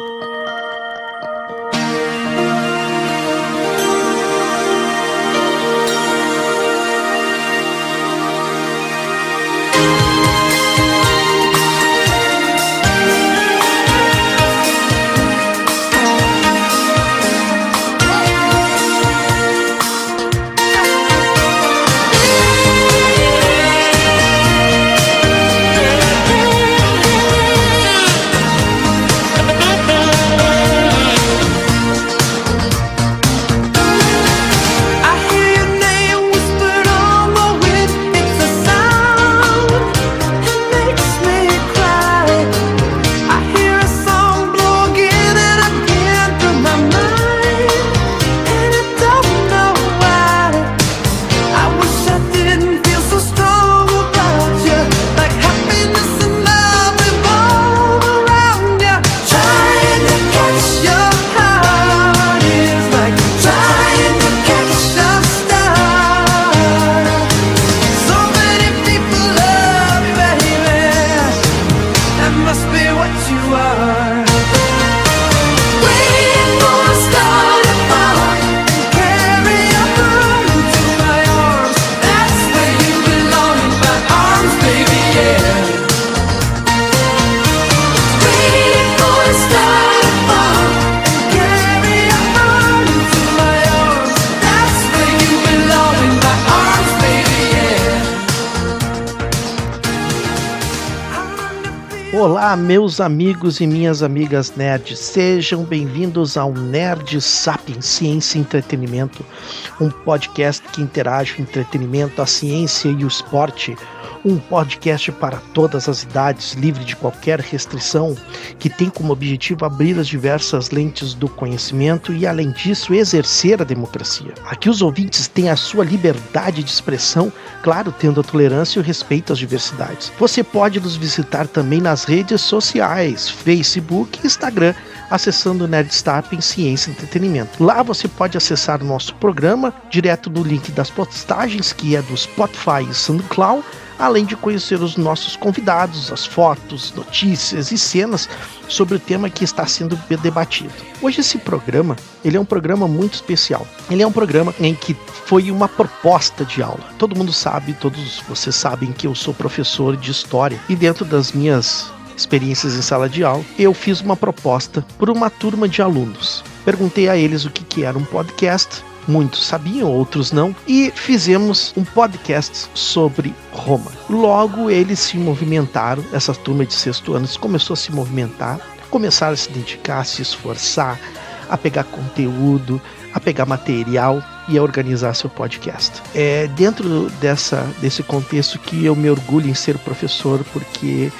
Olá, meus amigos e minhas amigas nerds, sejam bem-vindos ao Nerd Sapiens Ciência e Entretenimento, um podcast que interage o entretenimento, a ciência e o esporte. Um podcast para todas as idades, livre de qualquer restrição, que tem como objetivo abrir as diversas lentes do conhecimento e, além disso, exercer a democracia. Aqui os ouvintes têm a sua liberdade de expressão, claro, tendo a tolerância e o respeito às diversidades. Você pode nos visitar também nas redes sociais, Facebook e Instagram, acessando o Nerdstap em Ciência e Entretenimento. Lá você pode acessar o nosso programa direto no link das postagens, que é do Spotify e SoundCloud, além de conhecer os nossos convidados, as fotos, notícias e cenas sobre o tema que está sendo debatido. Hoje esse programa, ele é um programa muito especial. Ele é um programa em que foi uma proposta de aula. Todo mundo sabe, todos vocês sabem que eu sou professor de história e dentro das minhas experiências em sala de aula, eu fiz uma proposta por uma turma de alunos. Perguntei a eles o que, que era um podcast Muitos sabiam, outros não, e fizemos um podcast sobre Roma. Logo eles se movimentaram, essa turma de sexto ano começou a se movimentar, começaram a se dedicar, a se esforçar, a pegar conteúdo, a pegar material e a organizar seu podcast. É dentro dessa, desse contexto que eu me orgulho em ser professor, porque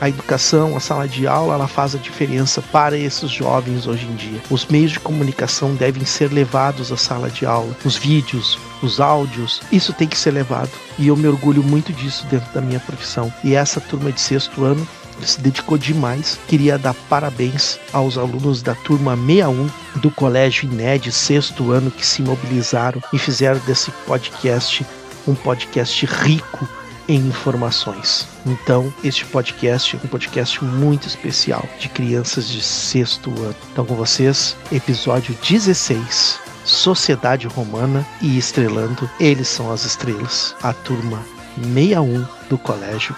a educação, a sala de aula, ela faz a diferença para esses jovens hoje em dia. Os meios de comunicação devem ser levados à sala de aula, os vídeos, os áudios, isso tem que ser levado. E eu me orgulho muito disso dentro da minha profissão. E essa turma de sexto ano se dedicou demais. Queria dar parabéns aos alunos da turma 61 do Colégio INED, sexto ano, que se mobilizaram e fizeram desse podcast um podcast rico em informações. Então, este podcast é um podcast muito especial de crianças de sexto ano. Então, com vocês, episódio 16. Sociedade Romana e Estrelando, eles são as estrelas, a turma 61 do Colégio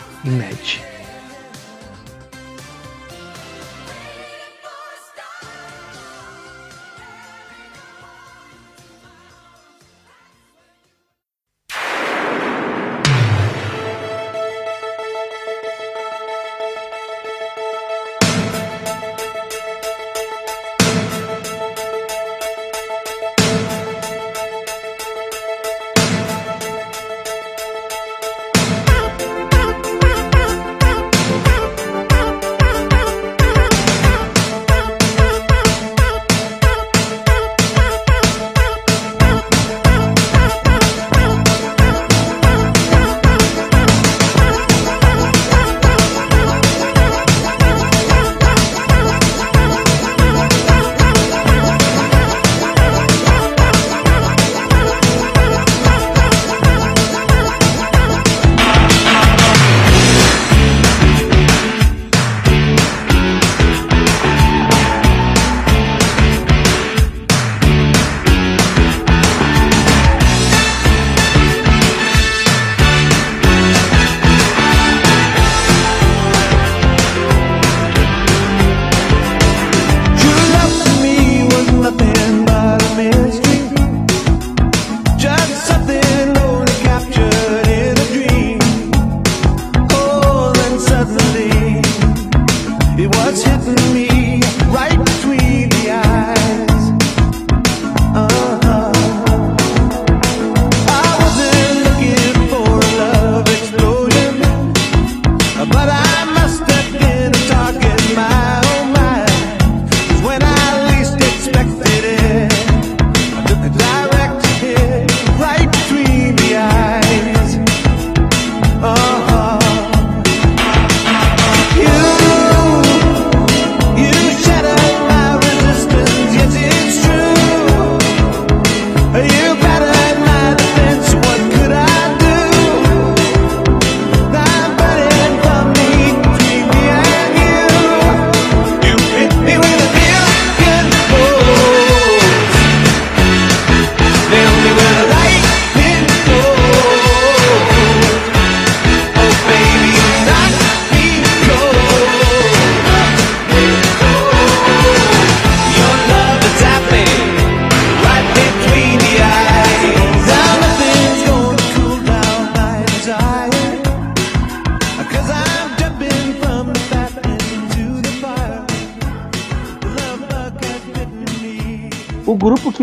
It was hitting me right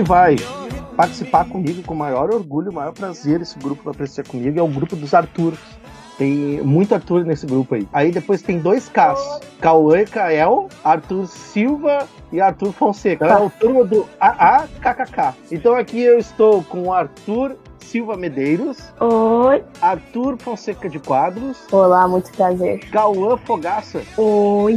Vai participar comigo com maior orgulho, maior prazer. Esse grupo vai aparecer comigo é o grupo dos Arthur. Tem muito Arthur nesse grupo aí. Aí depois tem dois Ks: Cauã Kael, Arthur Silva e Arthur Fonseca. É o turma do AAKKK. Então aqui eu estou com o Arthur Silva Medeiros. Oi. Arthur Fonseca de Quadros. Olá, muito prazer. Cauã Fogaça. Oi.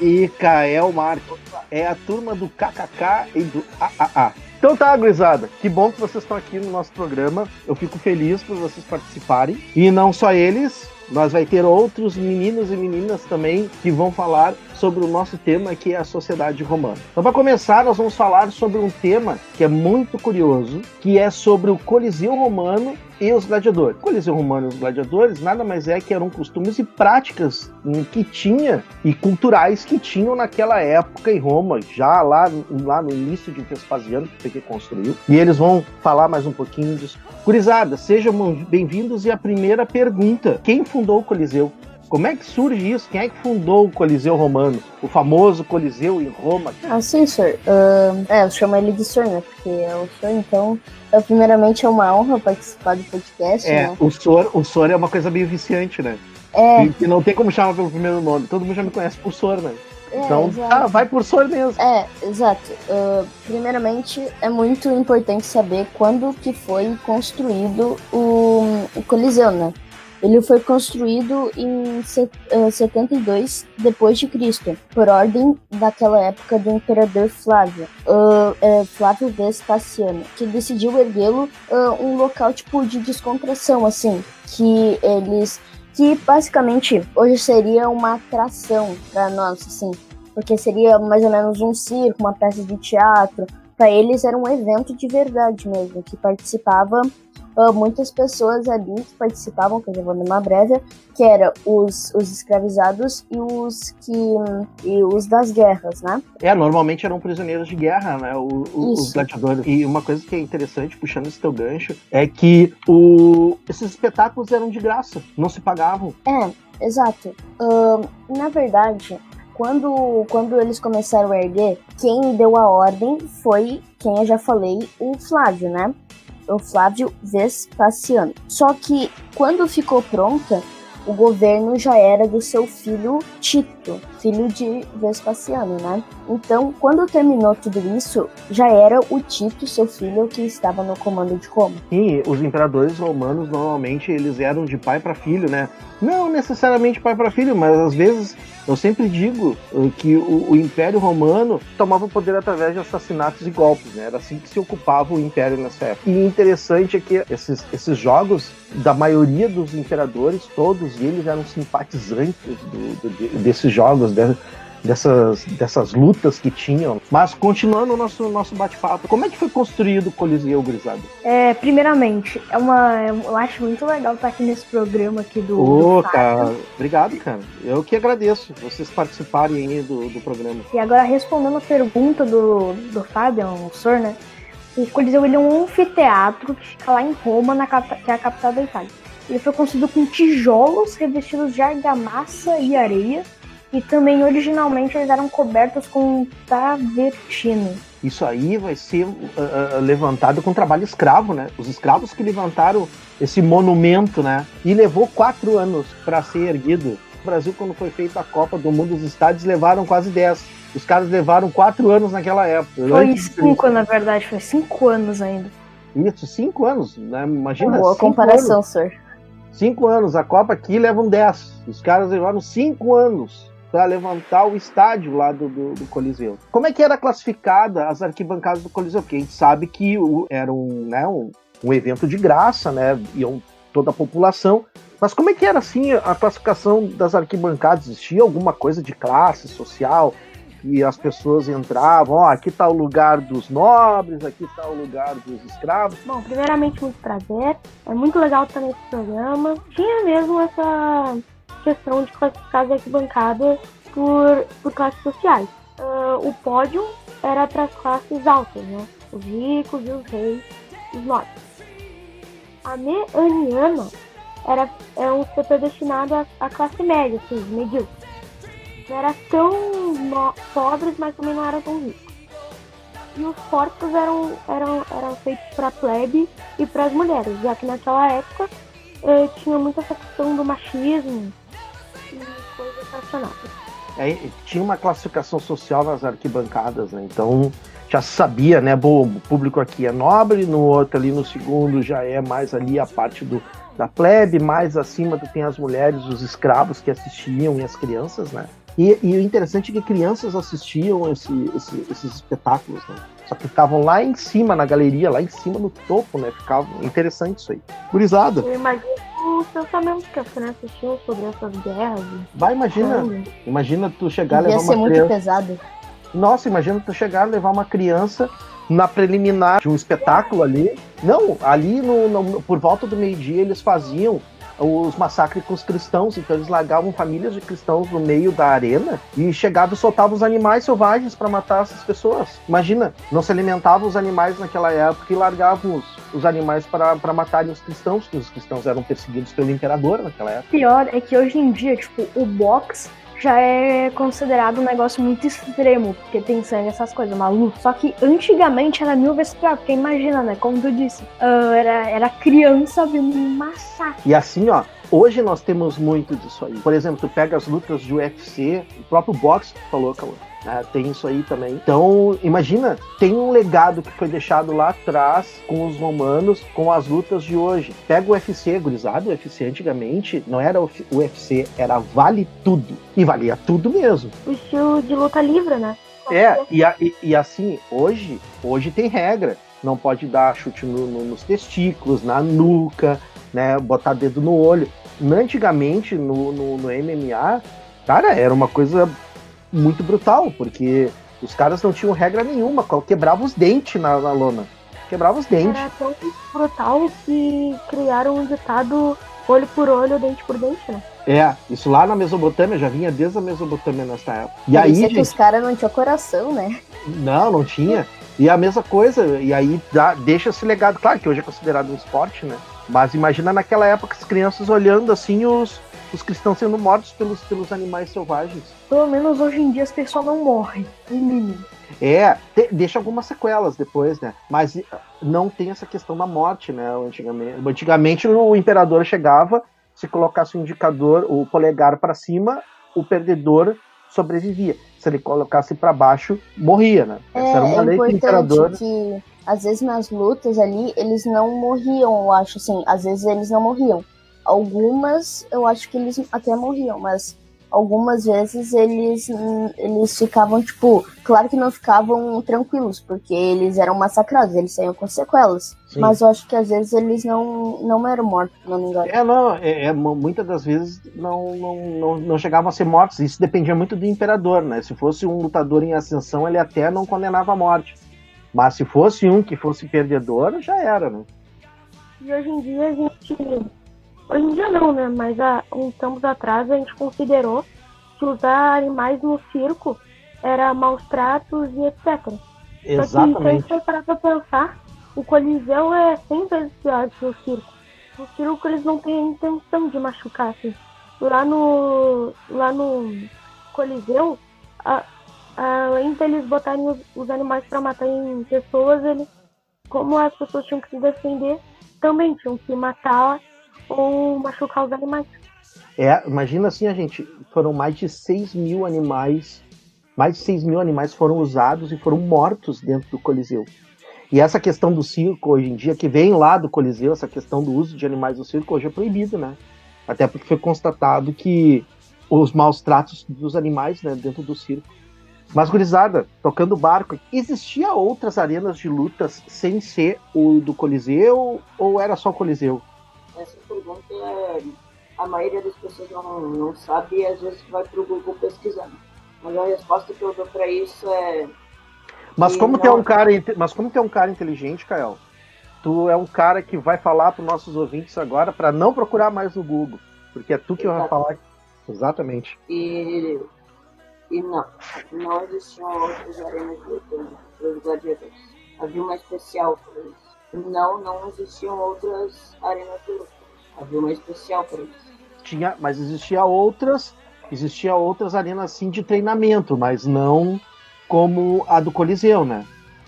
E Kael Marcos. É a turma do KKK e do AAA. Então tá, gurizada. Que bom que vocês estão aqui no nosso programa. Eu fico feliz por vocês participarem. E não só eles, nós vai ter outros meninos e meninas também que vão falar sobre o nosso tema que é a sociedade romana. Então, para começar, nós vamos falar sobre um tema que é muito curioso, que é sobre o Coliseu Romano e os gladiadores. O Coliseu Romano e os gladiadores nada mais é que eram costumes e práticas que tinha e culturais que tinham naquela época em Roma, já lá, lá no início de Vespasiano, que que construiu. E eles vão falar mais um pouquinho disso. Curizada, sejam bem-vindos e a primeira pergunta: quem fundou o Coliseu? Como é que surge isso? Quem é que fundou o Coliseu Romano? O famoso Coliseu em Roma? Ah, sim, senhor. Uh, é, eu chamo ele de senhor, né? Porque é o senhor, então. Eu, primeiramente, é uma honra participar do podcast. É, né? o senhor, o senhor é uma coisa meio viciante, né? É. E, não tem como chamar pelo primeiro nome. Todo mundo já me conhece por senhor, né? É, então, ah, vai por senhor mesmo. É, exato. Uh, primeiramente, é muito importante saber quando que foi construído o, o Coliseu, né? Ele foi construído em 72 eh, depois de Cristo, por ordem daquela época do imperador Flávio, uh, Flávio Vespasiano, que decidiu erguê-lo uh, um local tipo de descontração, assim, que eles que basicamente hoje seria uma atração para nós, assim, porque seria mais ou menos um circo, uma peça de teatro. Para eles era um evento de verdade mesmo, que participava uh, muitas pessoas ali que participavam, que eu já vou numa breve, que eram os, os escravizados e os que e os das guerras, né? É, normalmente eram prisioneiros de guerra, né? O, o, os gladiadores. E uma coisa que é interessante, puxando esse teu gancho, é que o, esses espetáculos eram de graça, não se pagavam. É, exato. Uh, na verdade, quando, quando eles começaram a erguer, quem deu a ordem foi, quem eu já falei, o Flávio, né? O Flávio Vespasiano. Só que quando ficou pronta, o governo já era do seu filho Tito, filho de Vespasiano, né? Então, quando terminou tudo isso, já era o Tito, seu filho, que estava no comando de Roma. Sim, os imperadores romanos normalmente eles eram de pai para filho, né? Não necessariamente pai para filho, mas às vezes eu sempre digo uh, que o, o, Império Romano tomava o poder através de assassinatos e golpes, né? Era assim que se ocupava o Império nessa época. E interessante é que esses, esses jogos, da maioria dos imperadores, todos eles eram simpatizantes do, do, desses jogos, né? dessas, dessas lutas que tinham. Mas continuando o nosso, nosso bate-papo, como é que foi construído o Coliseu Grisado? É, primeiramente, é uma, eu acho muito legal estar aqui nesse programa aqui do. Ô, do cara, obrigado, cara. Eu que agradeço vocês participarem aí do, do programa. E agora, respondendo a pergunta do, do Fábio, o senhor, né? O Coliseu ele é um anfiteatro que fica lá em Roma, na, que é a capital da Itália. Ele foi construído com tijolos revestidos de argamassa e areia E também originalmente eles eram cobertos com travertino. Isso aí vai ser uh, uh, levantado com trabalho escravo, né? Os escravos que levantaram esse monumento, né? E levou quatro anos para ser erguido. O Brasil, quando foi feita a Copa do Mundo, os estádios levaram quase dez. Os caras levaram quatro anos naquela época. Foi cinco, na verdade, foi cinco anos ainda. Isso, cinco anos, né? Imagina. Boa comparação, anos. senhor. Cinco anos. A Copa aqui levam dez. Os caras levaram cinco anos para levantar o estádio lá do, do, do, Coliseu. Como é que era classificada as arquibancadas do Coliseu? Porque a gente sabe que o, era um, né, um, um evento de graça, né? Iam toda a população. Mas como é que era assim a classificação das arquibancadas? Existia alguma coisa de classe social? E as pessoas entravam, ó, aqui está o lugar dos nobres, aqui está o lugar dos escravos. Bom, primeiramente, muito prazer. É muito legal estar nesse programa. Tinha mesmo essa questão de classificar as arquibancadas por, por classes sociais. Uh, o pódio era para as classes altas, né? Os ricos e os reis, os nobres. A meaniana era, era um setor destinado à, à classe média, assim, medíocre não era tão pobres, mas também não eram tão ricos. E os corpos eram, eram, eram feitos para plebe e para as mulheres, já que naquela época eh, tinha muita questão do machismo e coisas relacionadas. É, tinha uma classificação social nas arquibancadas, né? Então já sabia, né? Bom, o público aqui é nobre, no outro ali no segundo já é mais ali a parte do, da plebe, mais acima tem as mulheres, os escravos que assistiam e as crianças, né? E, e, o interessante é que crianças assistiam esse, esse, esses espetáculos, né? Só que ficavam lá em cima, na galeria, lá em cima, no topo, né? Ficava interessante isso aí. Gurizada. Eu imagino os pensamentos que as crianças tinham sobre essas guerras. Vai, imagina. Imagina tu chegar e levar uma criança... muito pesado. Nossa, imagina tu chegar levar uma criança na preliminar de um espetáculo ali. Não, ali no, no por volta do meio-dia eles faziam os massacres com os cristãos, então eles largavam famílias de cristãos no meio da arena e chegavam e soltavam os animais selvagens para matar essas pessoas. Imagina, não se alimentavam os animais naquela época e largavam os, os animais para matarem os cristãos, porque os cristãos eram perseguidos pelo imperador naquela época. Pior é que hoje em dia, tipo, o box já é considerado um negócio muito extremo, porque tem sangue, essas coisas, maluco. Só que antigamente era mil vezes pior, porque imagina, né? Como tu disse, uh, era, era criança vendo um massacre. E assim, ó, hoje nós temos muito disso aí. Por exemplo, tu pega as lutas de UFC, o próprio boxe que falou, Cauã né? Tem isso aí também. Então, imagina, tem um legado que foi deixado lá atrás com os romanos, com as lutas de hoje. Pega o UFC, gurizado, o UFC antigamente não era o UFC, era vale tudo. E valia tudo mesmo. O estilo de luta livre, né? É, e, e, e assim, hoje, hoje tem regra. Não pode dar chute no, no, nos testículos, na nuca, né? Botar dedo no olho. Antigamente, no, no, no MMA, cara, era uma coisa muito brutal, porque os caras não tinham regra nenhuma, quebrava os dentes na, na lona. Quebrava os dentes. Era tão brutal que criaram um ditado olho por olho, dente por dente, né? É, isso lá na Mesopotâmia, já vinha desde a Mesopotâmia nessa época. E aí, gente... que os caras não tinham coração, né? Não, não tinha. E a mesma coisa, e aí dá, deixa esse legado, claro que hoje é considerado um esporte, né? Mas imagina naquela época as crianças olhando assim os, os cristãos sendo mortos pelos, pelos animais selvagens. Pelo menos hoje em dia as pessoas não morrem, no mínimo. É, te, deixa algumas sequelas depois, né? Mas não tem essa questão da morte, né? Antigamente, antigamente o imperador chegava, se colocasse o indicador, o polegar para cima, o perdedor sobrevivia. Se ele colocasse para baixo, morria, né? É, Essa era uma é lei que o imperador. Que, às vezes nas lutas ali, eles não morriam, eu acho assim. Às vezes eles não morriam. Algumas eu acho que eles até morriam, mas algumas vezes eles, eles ficavam, tipo, claro que não ficavam tranquilos, porque eles eram massacrados, eles saíam com sequelas. Sim. Mas eu acho que às vezes eles não, não eram mortos, não me engano. É, não, é, é, muitas das vezes não, não, não, não chegavam a ser mortos. Isso dependia muito do imperador, né? Se fosse um lutador em ascensão, ele até não condenava a morte. Mas se fosse um que fosse perdedor, já era, né? E hoje em dia a gente Hoje em dia não, né? Mas há uns tempos atrás a gente considerou que usar animais no circo era maus tratos e etc. Exatamente. Só que se a gente for parar pra pensar, o Coliseu é 100 vezes pior que o circo. No circo eles não têm a intenção de machucar, assim. Lá no. Lá no. Coliseu, a, além deles botarem os, os animais para matar em pessoas, ele, como as pessoas tinham que se defender, também tinham que matar ou machucar os animais. É, imagina assim, a gente, foram mais de 6 mil animais, mais de 6 mil animais foram usados e foram mortos dentro do Coliseu. E essa questão do circo hoje em dia, que vem lá do Coliseu, essa questão do uso de animais no circo, hoje é proibido, né? Até porque foi constatado que os maus tratos dos animais né, dentro do circo. Mas, gurizada, tocando barco, existia outras arenas de lutas sem ser o do Coliseu ou era só o Coliseu? É, a maioria das pessoas não, não sabe e às vezes vai pro Google pesquisando. Mas a resposta que eu dou para isso é mas como, não... é um cara, mas como tu é um cara inteligente, Kael, tu é um cara que vai falar para os nossos ouvintes agora para não procurar mais no Google, porque é tu que vai falar. Exatamente. E, e não, não existiam outras arenas de para os gladiadores. Havia uma especial para eles. Não, não existiam outras arenas de luta. Havia uma especial para eles. Tinha, mas existia outras, existia outras arenas sim de treinamento, mas não como a do Coliseu, né?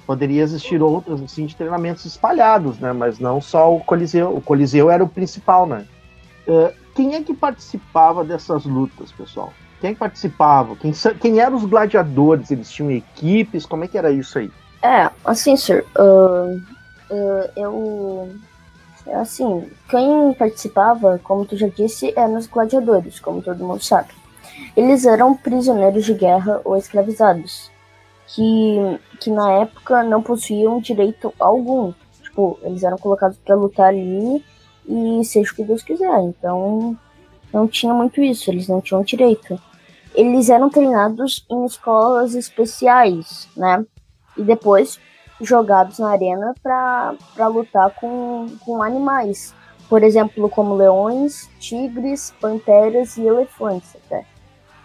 Poderia existir outras assim de treinamentos espalhados, né? Mas não só o Coliseu. O Coliseu era o principal, né? Uh, quem é que participava dessas lutas, pessoal? Quem é que participava? Quem, quem eram os gladiadores? Eles tinham equipes? Como é que era isso aí? É, assim, sir, uh, uh, eu. Assim, quem participava, como tu já disse, eram os gladiadores, como todo mundo sabe. Eles eram prisioneiros de guerra ou escravizados que, que na época não possuíam direito algum. Tipo, eles eram colocados para lutar ali e seja o que Deus quiser. Então, não tinha muito isso, eles não tinham direito. Eles eram treinados em escolas especiais, né? E depois jogados na arena para lutar com, com animais. Por exemplo, como leões, tigres, panteras e elefantes até.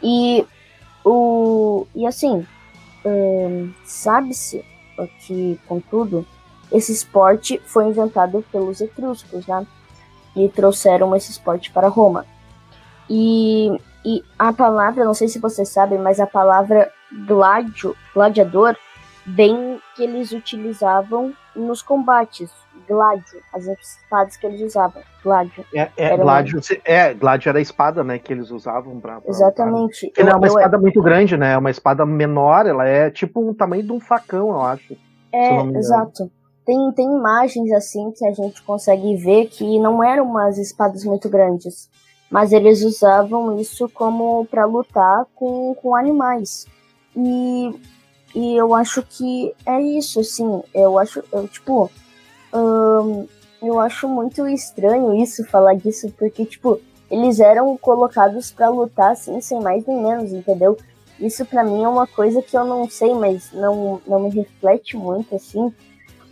E, o, e assim, Sabe-se que, contudo, esse esporte foi inventado pelos etruscos, né? E trouxeram esse esporte para Roma. E, e a palavra, não sei se você sabe, mas a palavra gladio, gladiador, vem que eles utilizavam nos combates. Gládio, as espadas que eles usavam. Gládio. É, é, gládio, é, gládio era a espada, né, que eles usavam pra. pra Exatamente. Pra... não é uma espada muito grande, né? É uma espada menor, ela é tipo o tamanho de um facão, eu acho. É, exato. Tem, tem imagens assim que a gente consegue ver que não eram umas espadas muito grandes, mas eles usavam isso como para lutar com, com animais. E, e eu acho que é isso, assim. Eu acho, eu, tipo, um, eu acho muito estranho isso, falar disso, porque, tipo, eles eram colocados para lutar, assim, sem mais nem menos, entendeu? Isso para mim é uma coisa que eu não sei, mas não, não me reflete muito, assim.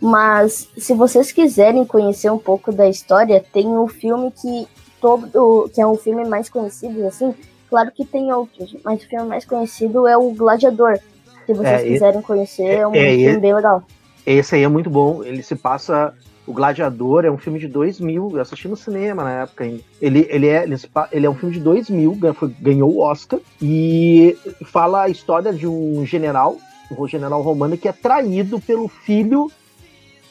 Mas se vocês quiserem conhecer um pouco da história, tem o um filme que todo que é um filme mais conhecido, assim. Claro que tem outros, mas o filme mais conhecido é o Gladiador. Se vocês é, quiserem conhecer, é um é, filme bem legal. Esse aí é muito bom. Ele se passa. O Gladiador é um filme de 2000. Eu assisti no cinema na época ainda. Ele, ele, é, ele, é um filme de 2000, ganhou o Oscar. E fala a história de um general, um general romano, que é traído pelo filho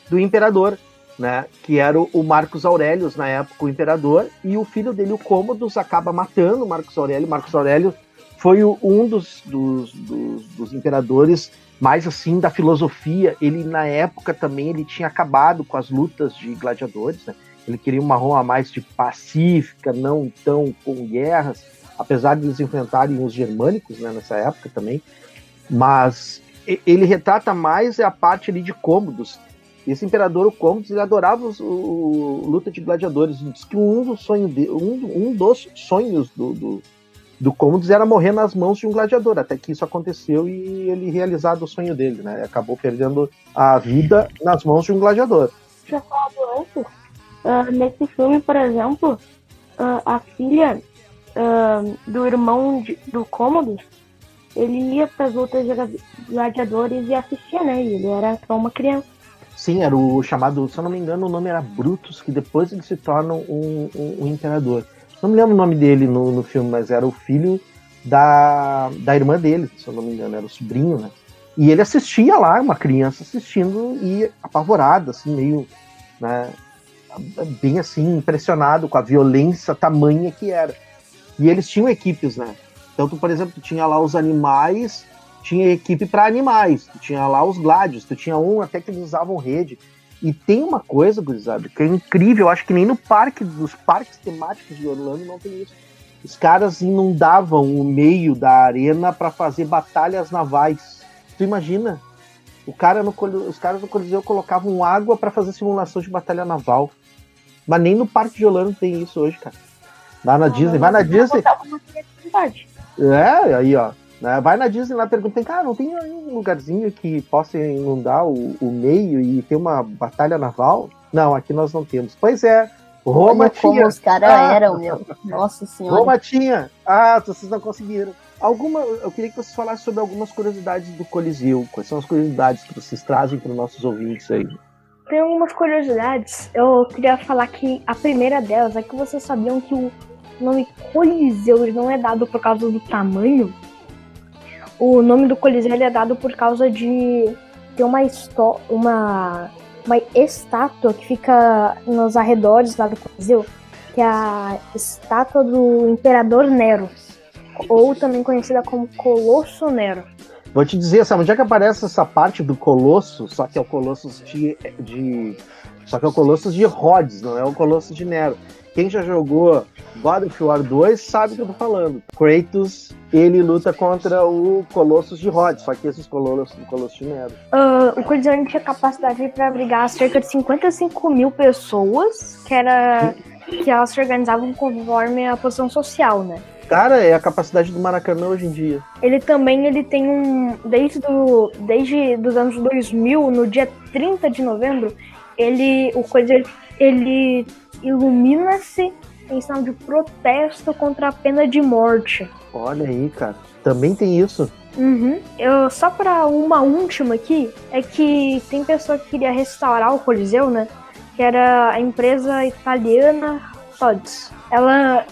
do imperador. Né, que era o Marcos Aurelius, na época, o imperador, e o filho dele, o Cômodos, acaba matando o Marcos Aurélio. Marcos Aurélio foi um dos, dos, dos, dos imperadores mais assim da filosofia. Ele na época também ele tinha acabado com as lutas de gladiadores, né? Ele queria uma Roma mais de pacífica, não tão com guerras, apesar de eles enfrentarem os germânicos né, nessa época também. Mas ele retrata mais a parte ali de cômodos. Esse imperador, o Cômodos, ele adorava o, o, luta de gladiadores. Diz que um dos, sonhos de, um, um dos sonhos do, do do Cômodos era morrer nas mãos de um gladiador, até que isso aconteceu e ele realizado o sonho dele, né? Acabou perdendo a vida nas mãos de um gladiador. Já falado antes, uh, nesse filme, por exemplo, uh, a filha uh, do irmão de, do Cômodos, ele ia para as lutas de gladiadores e assistia, né? E ele era só uma criança. Sim, era o chamado, se eu não me engano, o nome era Brutus, que depois ele se torna um, um, um imperador. Não me lembro o nome dele no, no filme, mas era o filho da, da irmã dele, se eu não me engano, era o sobrinho, né? E ele assistia lá, uma criança assistindo e apavorada, assim, meio, né, bem assim, impressionado com a violência tamanha que era. E eles tinham equipes, né? Então, tu, por exemplo, tinha lá os animais, tinha equipe para animais, tinha lá os gládios, tu tinha um até que eles usavam rede. E tem uma coisa, gurizada, que é incrível, eu acho que nem no parque, dos parques temáticos de Orlando não tem isso. Os caras inundavam o meio da arena para fazer batalhas navais. Tu imagina? O cara no, os caras no Coliseu colocavam água para fazer simulação de batalha naval. Mas nem no Parque de Orlando tem isso hoje, cara. Lá na Disney, vai na Disney. É, aí, ó. Né? Vai na Disney lá pergunta, cara, não tem um lugarzinho que possa inundar o, o meio e ter uma batalha naval? Não, aqui nós não temos. Pois é, Roma Olha tinha. Como os caras ah. eram, meu. Nossa senhora. Roma tinha. Ah, vocês não conseguiram. Alguma, eu queria que vocês falassem sobre algumas curiosidades do Coliseu. Quais são as curiosidades que vocês trazem para os nossos ouvintes aí? Tem algumas curiosidades. Eu queria falar que a primeira delas é que vocês sabiam que o nome Coliseu não é dado por causa do tamanho. O nome do Coliseu é dado por causa de ter uma, uma uma estátua que fica nos arredores lá do Coliseu, que é a estátua do Imperador Nero, ou também conhecida como Colosso Nero. Vou te dizer, sabe onde é que aparece essa parte do Colosso? Só que é o Colosso de, de só que é o Colosso de Rhodes, não é o Colosso de Nero. Quem já jogou God of War 2 sabe o que eu tô falando. Kratos, ele luta contra o Colossus de Rhodes, só que esses Colossos, Colossus de Nero. Uh, o Coliseu tinha capacidade para abrigar cerca de 55 mil pessoas, que era que elas se organizavam conforme a posição social, né? Cara, é a capacidade do Maracanã hoje em dia. Ele também ele tem um desde do, desde dos anos 2000, no dia 30 de novembro, ele o Coliseu ele ilumina-se em sinal de protesto contra a pena de morte. Olha aí, cara. Também tem isso. Uhum. Eu, só para uma última aqui, é que tem pessoa que queria restaurar o Coliseu, né? Que era a empresa italiana Tods. Ela,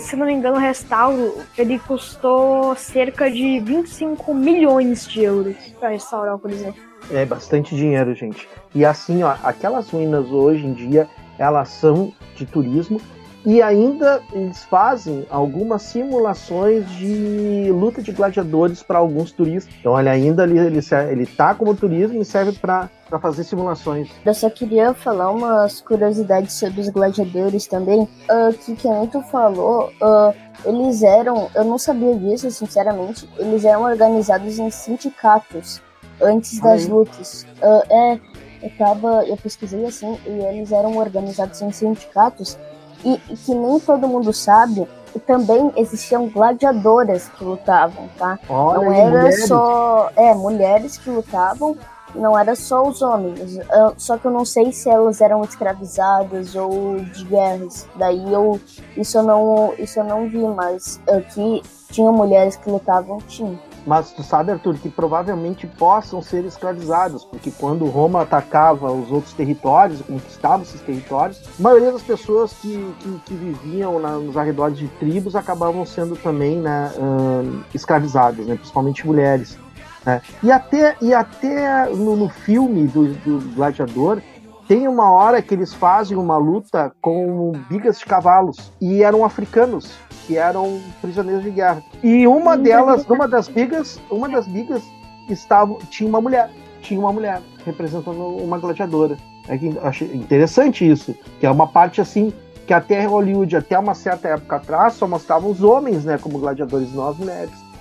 se não me engano, o restauro ele custou cerca de 25 milhões de euros para restaurar o Coliseu. É bastante dinheiro, gente. E assim, ó, aquelas ruínas hoje em dia, elas são de turismo e ainda eles fazem algumas simulações de luta de gladiadores para alguns turistas. Então ele ainda ele, ele, ele tá como turismo e serve para fazer simulações. Eu só queria falar umas curiosidades sobre os gladiadores também. Uh, que tu falou, uh, eles eram, eu não sabia disso, sinceramente, eles eram organizados em sindicatos antes das lutas. Uh, é, eu tava, eu pesquisei assim, e eles eram organizados em sindicatos e, e que nem todo mundo sabe, e também existiam gladiadoras que lutavam, tá? Olha, não era mulheres. só é mulheres que lutavam, não era só os homens. só que eu não sei se elas eram escravizadas ou de guerras. Daí eu isso eu não isso eu não vi, mas aqui tinha mulheres que lutavam, tinha. Mas tu sabe, Arthur, que provavelmente possam ser escravizados, porque quando Roma atacava os outros territórios, conquistava esses territórios, a maioria das pessoas que, que, que viviam na, nos arredores de tribos acabavam sendo também né, uh, escravizadas, né, principalmente mulheres. Né? E até, e até no, no filme do, do Gladiador, tem uma hora que eles fazem uma luta com bigas de cavalos e eram africanos que eram prisioneiros de guerra. E uma delas, uma das bigas, uma das bigas estava tinha uma mulher, tinha uma mulher representando uma gladiadora. É que achei interessante isso, que é uma parte assim que até Hollywood, até uma certa época atrás, só mostravam os homens, né, como gladiadores, não as mulheres.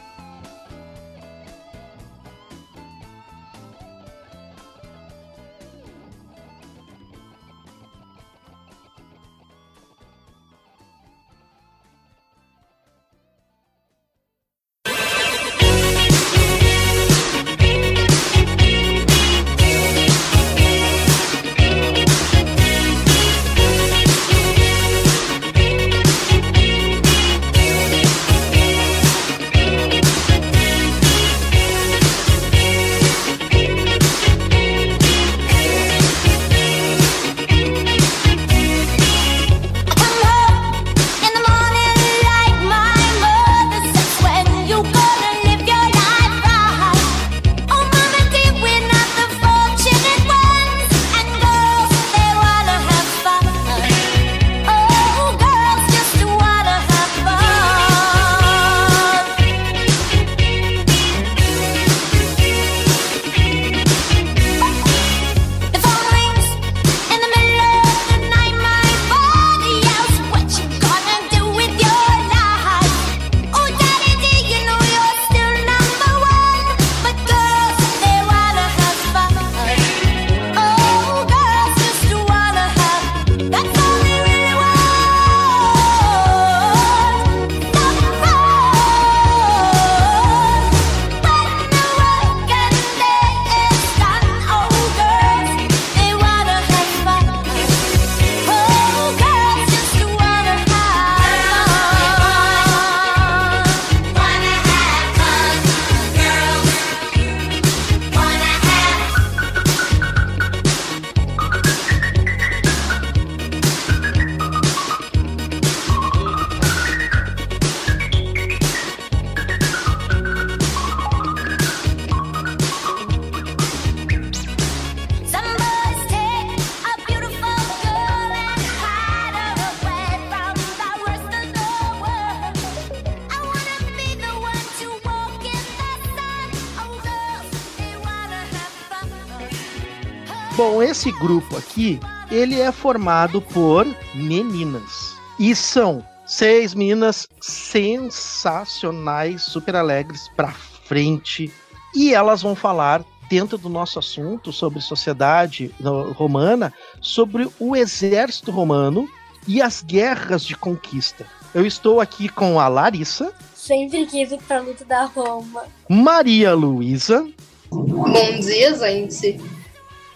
Esse grupo aqui, ele é formado por meninas. E são seis meninas sensacionais, super alegres, pra frente. E elas vão falar dentro do nosso assunto sobre sociedade romana, sobre o exército romano e as guerras de conquista. Eu estou aqui com a Larissa. Sempre quis ir pra luta da Roma. Maria Luísa. Bom dia, gente.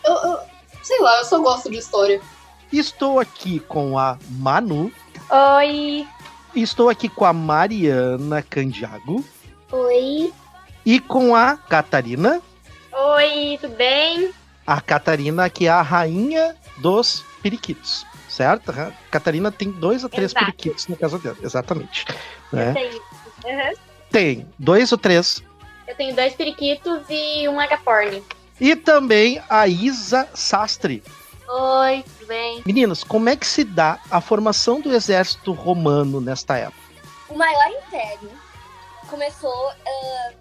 Eu, eu, sei lá, eu só gosto de história. Estou aqui com a Manu. Oi. Estou aqui com a Mariana Candiago. Oi. E com a Catarina. Oi, tudo bem? A Catarina, que é a rainha dos periquitos, certo? A Catarina tem dois ou três Exato. periquitos na casa dela, exatamente. Eu Né? tenho. Uhum. Tem dois ou três. Eu tenho dois periquitos e um agaporn. E também a Isa Sastre. Oi, tudo bem? Meninas, como é que se dá a formação do exército romano nesta época? O maior império começou ah,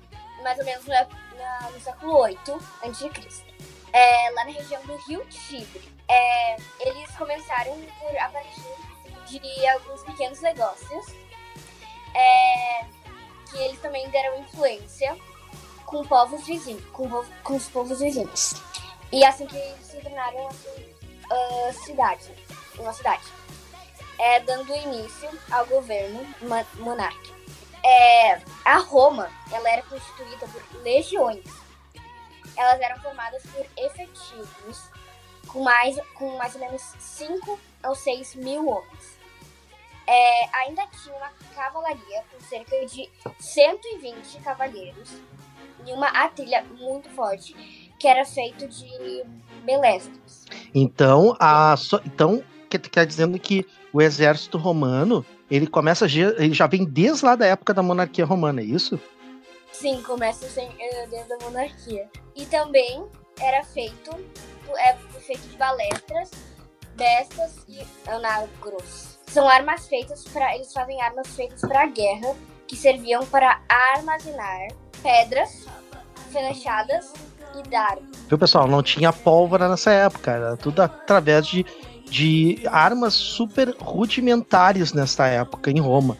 mais ou menos na- na- no século VIII a.C. É, lá na região do Rio Tibre. É, eles começaram por, a partir de alguns pequenos negócios é, que eles também deram influência com povos vizinhos, com, com os povos vizinhos. E assim que se tornaram assim, ah, cidade, uma cidade, é, dando início ao governo monárquico. É, a Roma, ela era constituída por legiões. Elas eram formadas por efetivos com mais, com mais ou menos 5 ou 6 mil homens. É, ainda tinha uma cavalaria com cerca de 120 cavaleiros e uma artilha muito forte que era feito de belestros. Então, a so- então quer, quer dizendo que o exército romano ele começa ele já vem desde lá da época da monarquia romana, é isso? Sim, começa sem, eh, desde a monarquia. E também era feito, é feito de balestras, bestas e anagros. São armas feitas para eles fazem armas feitas para a guerra que serviam para armazenar pedras, flechadas e dardos. Viu, pessoal? Não tinha pólvora nessa época, era tudo através de, de armas super rudimentares nessa época em Roma.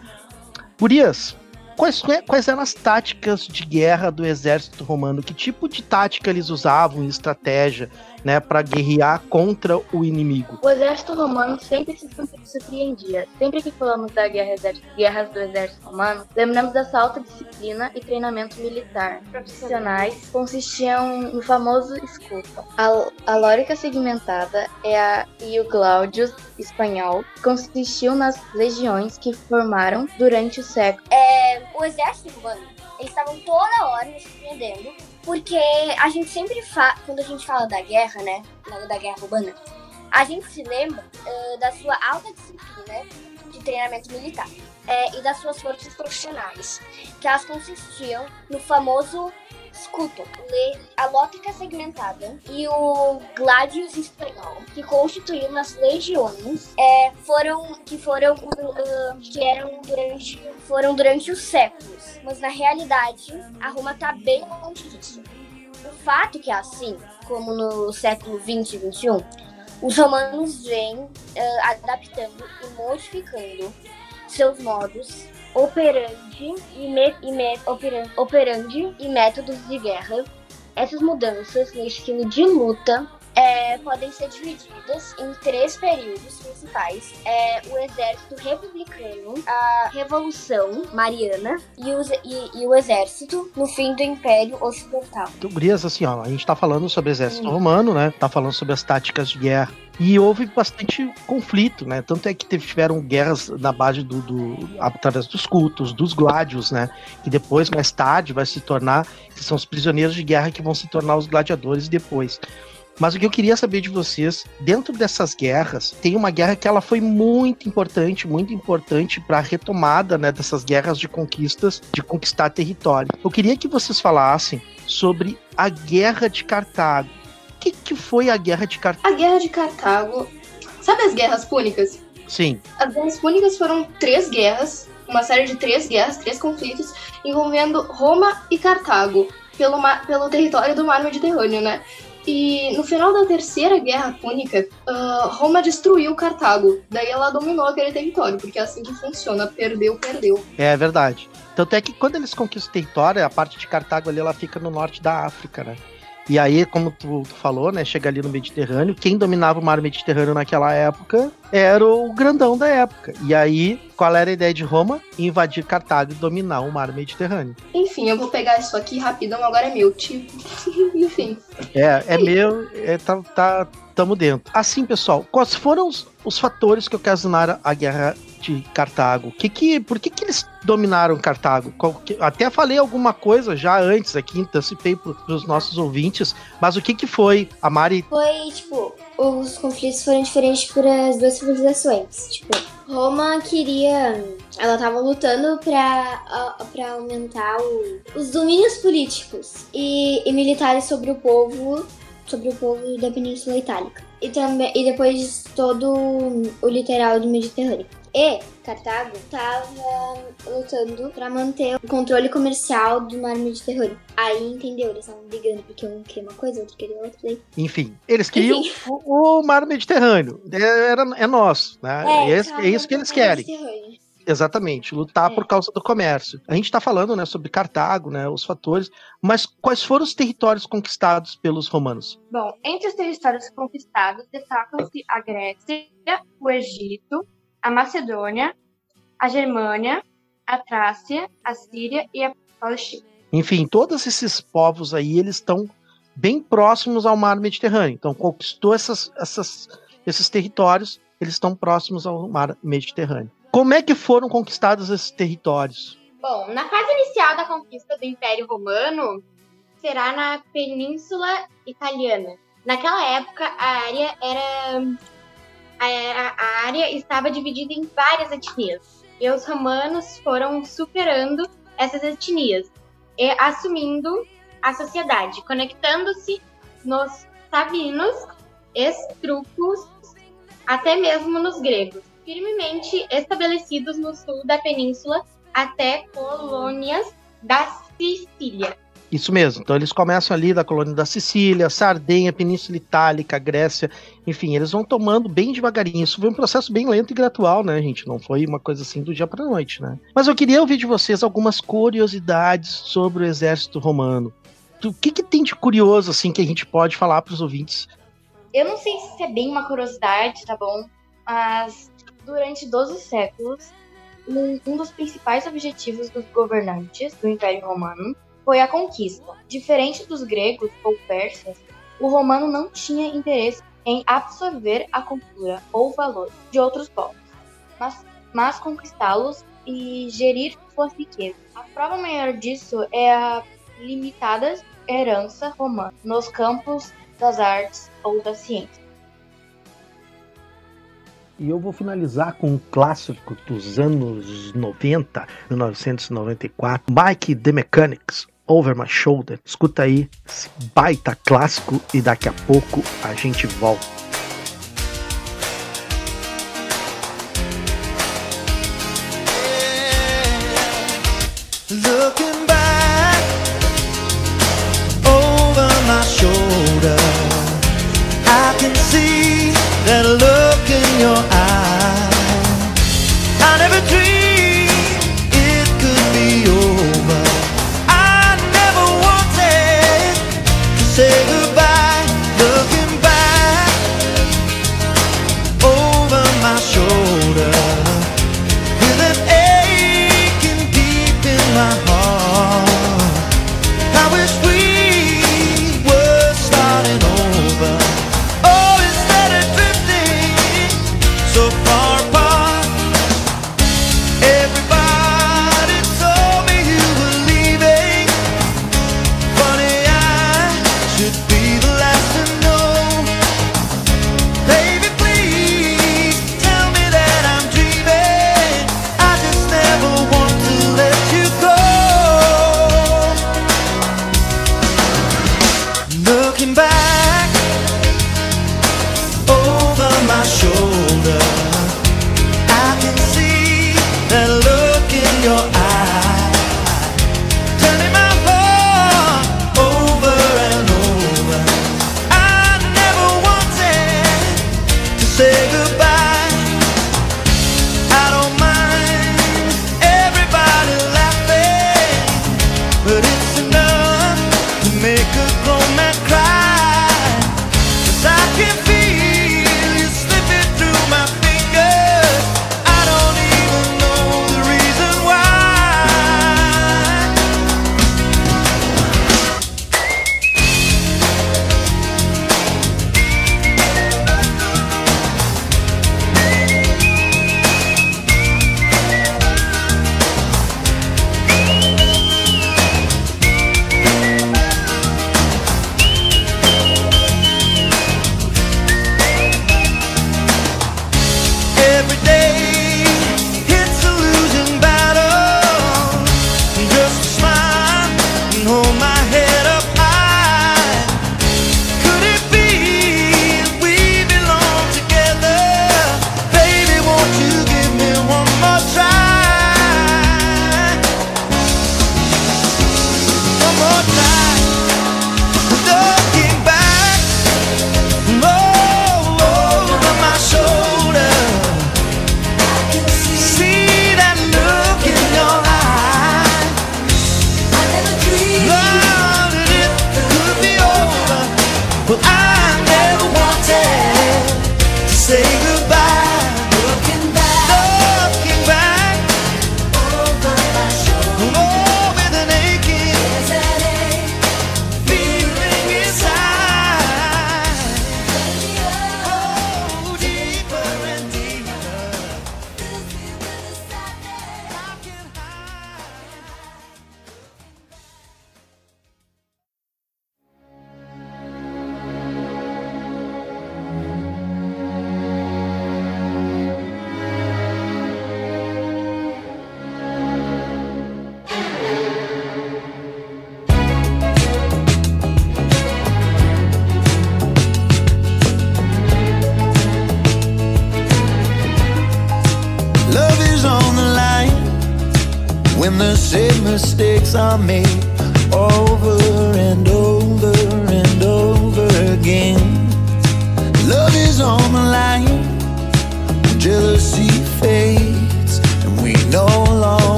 Gurias, quais, quais eram as táticas de guerra do exército romano? Que tipo de tática eles usavam, estratégia, né, para guerrear contra o inimigo? O exército romano sempre se surpreendia. Sempre que falamos da guerra guerras do exército romano, lembramos dessa alta disciplina e treinamento militar. Profissionais consistiam no famoso escudo. A, a lórica segmentada é a e o Glaudius espanhol consistiu nas legiões que formaram durante o século. É, o exército romano, eles estavam toda hora nos surpreendendo, porque a gente sempre fala, quando a gente fala da guerra, né, da, guerra romana, a gente se lembra ah, da sua alta disciplina de treinamento militar é, e das suas forças profissionais, que elas consistiam no famoso Scuto, le- a lótica segmentada e o Gladius espanhol, que constituíram as legiões, é, foram que foram uh, que eram durante foram durante os séculos, mas na realidade a Roma está bem longe disso. O fato que é assim, como no século 20 e 21, os romanos vêm ah, adaptando e modificando seus modos operandi e, me, e me, operan- operandi e métodos de guerra. Essas mudanças no estilo de luta é, podem ser divididas em três períodos principais: é, o exército republicano, a revolução mariana e o, e, e o exército no fim do Império Ocidental. Então, Gurias, assim, ó, a gente tá falando sobre o exército romano, né? Tá falando sobre as táticas de guerra. E houve bastante conflito, né? Tanto é que teve- tiveram guerras na base do, do- através dos cultos, dos gladios, né? Que depois, mais tarde, vai se tornar, que são os prisioneiros de guerra que vão se tornar os gladiadores depois. Mas o que eu queria saber de vocês, dentro dessas guerras, tem uma guerra que ela foi muito importante, muito importante para a retomada, né, dessas guerras de conquistas, de conquistar território. Eu queria que vocês falassem sobre a Guerra de Cartago. O que, que foi a Guerra de Cartago? A Guerra de Cartago. Sabe as guerras púnicas? Sim, As guerras púnicas foram três guerras, uma série de três guerras, três conflitos, envolvendo Roma e Cartago, pelo, mar, pelo território do mar Mediterrâneo, né? E no final da Terceira Guerra Púnica, uh, Roma destruiu Cartago. Daí ela dominou aquele território, porque é assim que funciona. Perdeu, perdeu. É verdade. Tanto é que quando eles conquistam o território, a parte de Cartago ali, ela fica no norte da África, né? E aí, como tu, tu, falou, né? Chega ali no Mediterrâneo. Quem dominava o mar Mediterrâneo naquela época era o grandão da época. E aí, qual era a ideia de Roma? Invadir Cartago e dominar o mar Mediterrâneo. Enfim, eu vou pegar isso aqui rapidão, agora é meu, tipo. Enfim. É, é meu, é, tá, tá, tamo dentro. Assim, pessoal, quais foram os, os fatores que ocasionaram a guerra de Cartago? Que que, por que, que eles dominaram Cartago? Até falei alguma coisa já antes aqui, antecipei para os nossos ouvintes, mas o que, que foi? A Mari. Foi, tipo, os conflitos foram diferentes para as duas civilizações. Tipo, Roma queria. Ela estava lutando para aumentar o, os domínios políticos e, e militares sobre o povo sobre o povo da Península Itálica e também e depois todo o litoral do Mediterrâneo. E Cartago estava lutando para manter o controle comercial do mar Mediterrâneo. Aí entendeu, eles estavam brigando porque um queria uma coisa, outro queria outra. Daí. Enfim, eles queriam o, o, mar Mediterrâneo. É, era, é nosso, né? É, é, é isso que eles querem. Exatamente, lutar é. por causa do comércio. A gente está falando né, sobre Cartago, né, os fatores, mas quais foram os territórios conquistados pelos romanos? Bom, entre os territórios conquistados destacam-se a Grécia, o Egito, a Macedônia, a Germânia, a Trácia, a Síria e a Palestina. Enfim, todos esses povos aí, eles estão bem próximos ao mar Mediterrâneo. Então, conquistou essas, essas, esses territórios, eles estão próximos ao mar Mediterrâneo. Como é que foram conquistados esses territórios? Bom, na fase inicial da conquista do Império Romano, será na Península Italiana. Naquela época, a área era a, área estava dividida em várias etnias. E os romanos foram superando essas etnias e assumindo a sociedade, conectando-se nos sabinos, estrucos, até mesmo nos gregos firmemente estabelecidos no sul da península até colônias da Sicília. Isso mesmo. Então eles começam ali da colônia da Sicília, Sardenha, Península Itálica, Grécia, enfim, eles vão tomando bem devagarinho. Isso foi um processo bem lento e gradual, né, gente? Não foi uma coisa assim do dia para noite, né? Mas eu queria ouvir de vocês algumas curiosidades sobre o exército romano. O que, que tem de curioso assim que a gente pode falar para os ouvintes? Eu não sei se é bem uma curiosidade, tá bom? Mas Durante 12 séculos, um, um dos principais objetivos dos governantes do Império Romano foi a conquista. Diferente dos gregos ou persas, o romano não tinha interesse em absorver a cultura ou valor de outros povos, mas, mas conquistá-los e gerir suas riquezas. A prova maior disso é a limitada herança romana nos campos das artes ou da ciência. E eu vou finalizar com um clássico dos anos 90, 1994, Mike The Mechanics, Over My Shoulder. Escuta aí esse baita clássico e daqui a pouco a gente volta.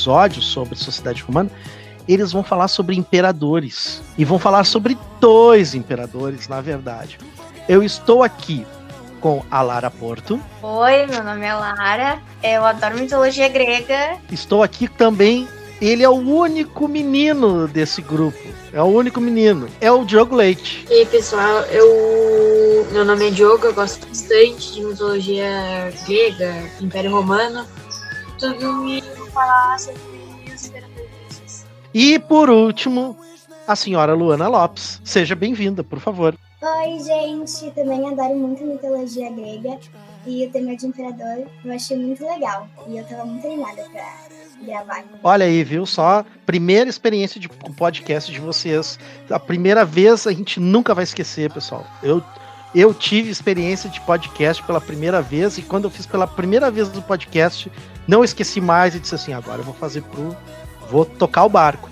Episódio sobre sociedade romana, eles vão falar sobre imperadores. E vão falar sobre dois imperadores, na verdade. Eu estou aqui com a Lara Porto. Oi, meu nome é Lara. Eu adoro mitologia grega. Estou aqui também. Ele é o único menino desse grupo. É o único menino. É o Diogo Leite. E aí, pessoal, eu. Meu nome é Diogo, eu gosto bastante de mitologia grega, Império Romano. Resolvi falar sobre os. E por último, a senhora Luana Lopes. Seja bem-vinda, por favor. Oi, gente. Também adoro muito mitologia grega. E o tema de imperador eu achei muito legal. E eu tava muito animada pra gravar. Olha aí, viu? Só primeira experiência de podcast de vocês. A primeira vez a gente nunca vai esquecer, pessoal. Eu, eu tive experiência de podcast pela primeira vez e quando eu fiz pela primeira vez do podcast, não esqueci mais e disse assim: agora eu vou fazer pro. Vou tocar o barco.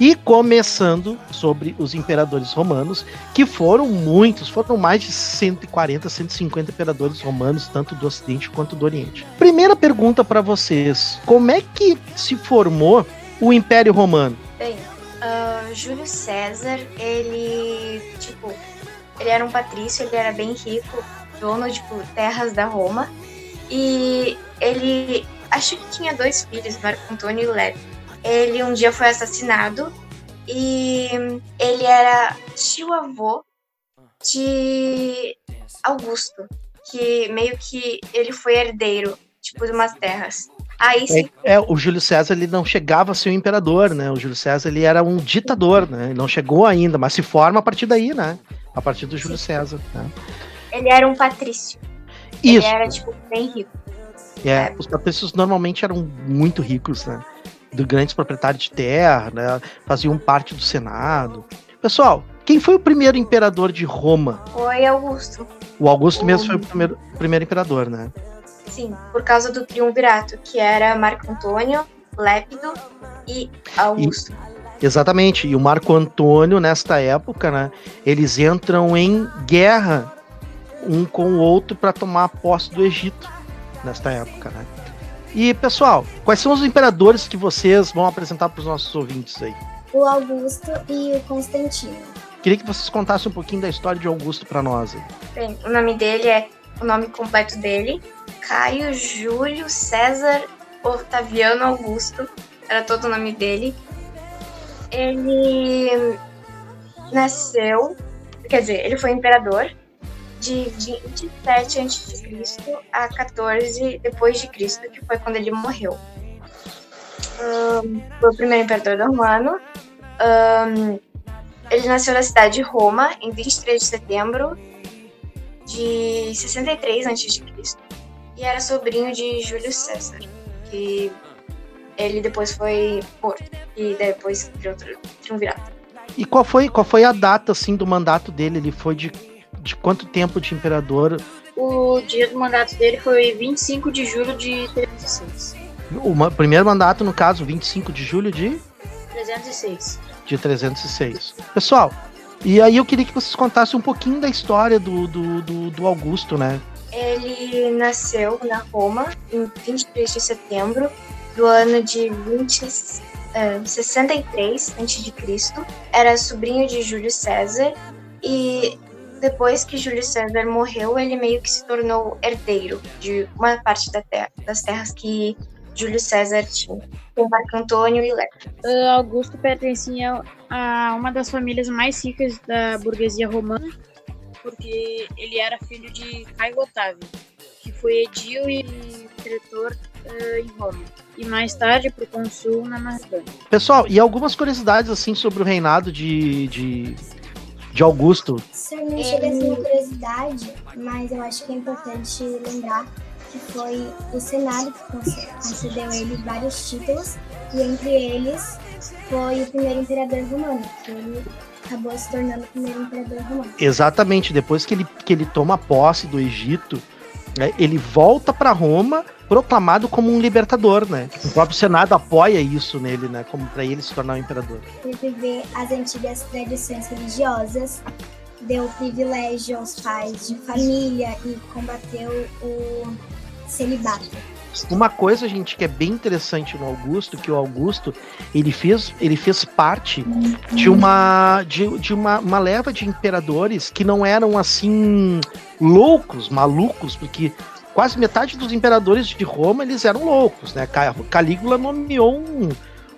E começando sobre os imperadores romanos, que foram muitos, foram mais de 140, 150 imperadores romanos, tanto do Ocidente quanto do Oriente. Primeira pergunta para vocês: como é que se formou o Império Romano? Bem, uh, Júlio César, ele, tipo, ele era um patrício, ele era bem rico dono de tipo, terras da Roma. E ele, acho que tinha dois filhos, Marco Antônio e Leto. Ele um dia foi assassinado e ele era tio-avô de Augusto, que meio que ele foi herdeiro, tipo, de umas terras. Aí sim, É, é, o Júlio César ele não chegava a ser um imperador, né? O Júlio César ele era um ditador, né? Ele não chegou ainda, mas se forma a partir daí, né? A partir do Júlio César. Né? ele era um patrício. Isso. Ele era, tipo, bem rico. É, os patrícios normalmente eram muito ricos, né? De grandes proprietários de terra, né? Faziam parte do Senado. Pessoal, quem foi o primeiro imperador de Roma? Foi Augusto. O Augusto mesmo foi o primeiro, primeiro imperador, né? Sim, por causa do triunvirato, que era Marco Antônio, Lépido e Augusto. Exatamente. E o Marco Antônio, nesta época, né? Eles entram em guerra um com o outro para tomar posse do Egito nesta época, né? E pessoal, quais são os imperadores que vocês vão apresentar para os nossos ouvintes aí? O Augusto e o Constantino. Queria que vocês contassem um pouquinho da história de Augusto para nós. Aí. Bem, o nome dele é o nome completo dele, Caio Júlio César Octaviano Augusto, era todo o nome dele. Ele nasceu, quer dizer, ele foi imperador de 27 a.C. a 14 depois de Cristo, que foi quando ele morreu. Ahn, foi o primeiro imperador romano. Ahn, ele nasceu na cidade de Roma em 23 de setembro de 63 a.C. e era sobrinho de Júlio César, que ele depois foi morto e depois criou o triunvirato. E qual foi, qual foi a data assim do mandato dele? Ele foi de, de quanto tempo de imperador? O dia do mandato dele foi 25 de julho de 306. O primeiro mandato, no caso, 25 de julho de, 306. de 306. Pessoal, e aí eu queria que vocês contassem um pouquinho da história do, do, do, do Augusto, né? Ele nasceu na Roma em 23 de setembro do ano de 20, eh, 63 a.C. Era sobrinho de Júlio César e depois que Júlio César morreu, ele meio que se tornou herdeiro de uma parte da terra, das terras que Júlio César tinha, com Marco Antônio e Leto. Ah, Augusto pertencia a uma das famílias mais ricas da burguesia romana, porque ele era filho de Caio Otávio, que foi edil e pretor ah, em Roma, e mais tarde procônsul na Macedônia. Pessoal, e algumas curiosidades assim sobre o reinado de, de, de Augusto. Isso não chega a ser uma curiosidade, mas eu acho que é importante lembrar que foi o Senado que conce- concedeu ele vários títulos, e entre eles foi o primeiro imperador romano, que ele acabou se tornando o primeiro imperador romano. Exatamente, depois que ele, que ele toma posse do Egito, né, ele volta para Roma proclamado como um libertador, né? O próprio Senado apoia isso nele, né? Como para ele se tornar um imperador. Por viver as antigas tradições religiosas, deu privilégio aos pais de família e combateu o celibato. Uma coisa, gente, que é bem interessante no Augusto, que o Augusto ele fez, ele fez parte de uma de, de uma, uma leva de imperadores que não eram assim loucos, malucos, porque quase metade dos imperadores de Roma eles eram loucos, né? Ca- Calígula nomeou um,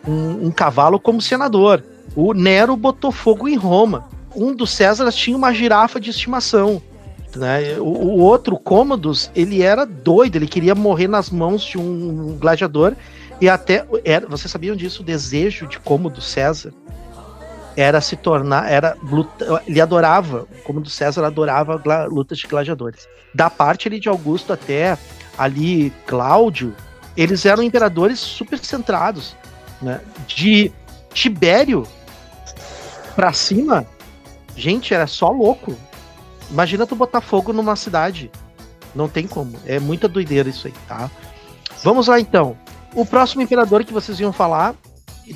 um, um cavalo como senador. O Nero botou fogo em Roma. Um dos Césares tinha uma girafa de estimação. Né? O, o outro, Cômodos, ele era doido, ele queria morrer nas mãos de um gladiador. E até. Era, vocês sabiam disso? O desejo de Cômodo César era se tornar. era luta, Ele adorava, Cômodo César adorava gla- lutas de gladiadores. Da parte ali de Augusto até ali Cláudio, eles eram imperadores super centrados. Né? De Tibério pra cima, gente, era só louco. Imagina tu botar fogo numa cidade. Não tem como. É muita doideira isso aí, tá? Vamos lá então. O próximo imperador que vocês iam falar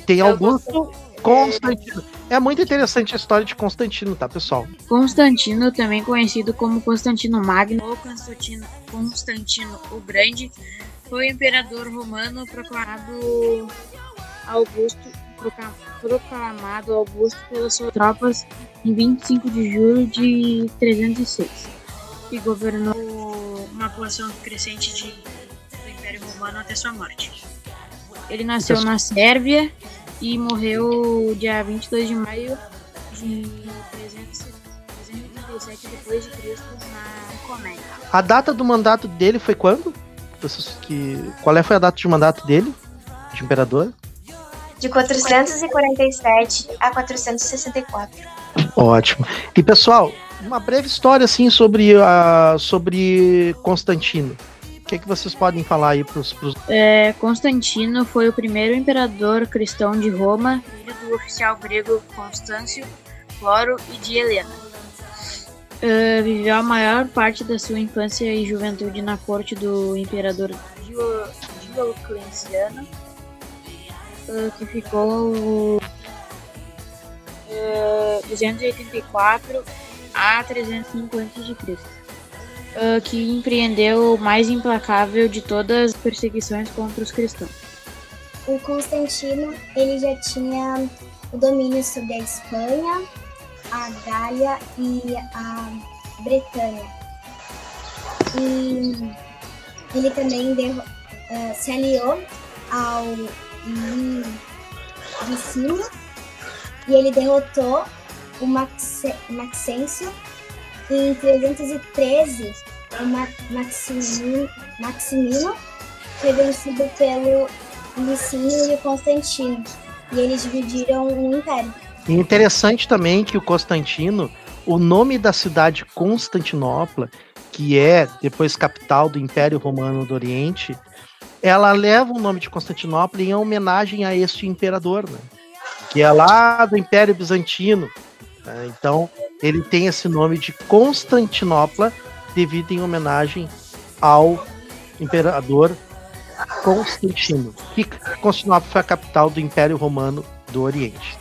tem Augusto Constantino. É muito interessante a história de Constantino, tá, pessoal? Constantino, também conhecido como Constantino Magno ou Constantino, Constantino o Grande, foi o imperador romano proclamado Augusto, procla- proclamado Augusto pelas suas tropas em 25 de julho de 306 e governou população crescente de, do Império Romano até sua morte. Ele nasceu na Sérvia e morreu dia 22 de maio de 337 depois de Cristo na Comédia. A data do mandato dele foi quando? Que, qual é, foi a data de mandato dele, de imperador? De 447 a 464. Ótimo. E pessoal, uma breve história assim sobre, a, sobre Constantino. O que, é que vocês podem falar aí para os. É, Constantino foi o primeiro imperador cristão de Roma, filho do oficial grego Constâncio, Floro e de Helena. Uh, viveu a maior parte da sua infância e juventude na corte do imperador Diocleciano, uh, que ficou uh, 284 a 305 a.C., uh, que empreendeu o mais implacável de todas as perseguições contra os cristãos. O Constantino ele já tinha o domínio sobre a Espanha, a Gália e a Bretanha. E ele também eh, se aliou ao Licínio e ele derrotou o Maxe- Maxêncio em 313 o Ma- Maximino, Maximino foi vencido pelo Licínio e Constantino e eles dividiram o império. E interessante também que o Constantino, o nome da cidade Constantinopla, que é depois capital do Império Romano do Oriente, ela leva o nome de Constantinopla em homenagem a este imperador, né? Que é lá do Império Bizantino. né? Então, ele tem esse nome de Constantinopla devido em homenagem ao imperador Constantino, que Constantinopla foi a capital do Império Romano do Oriente.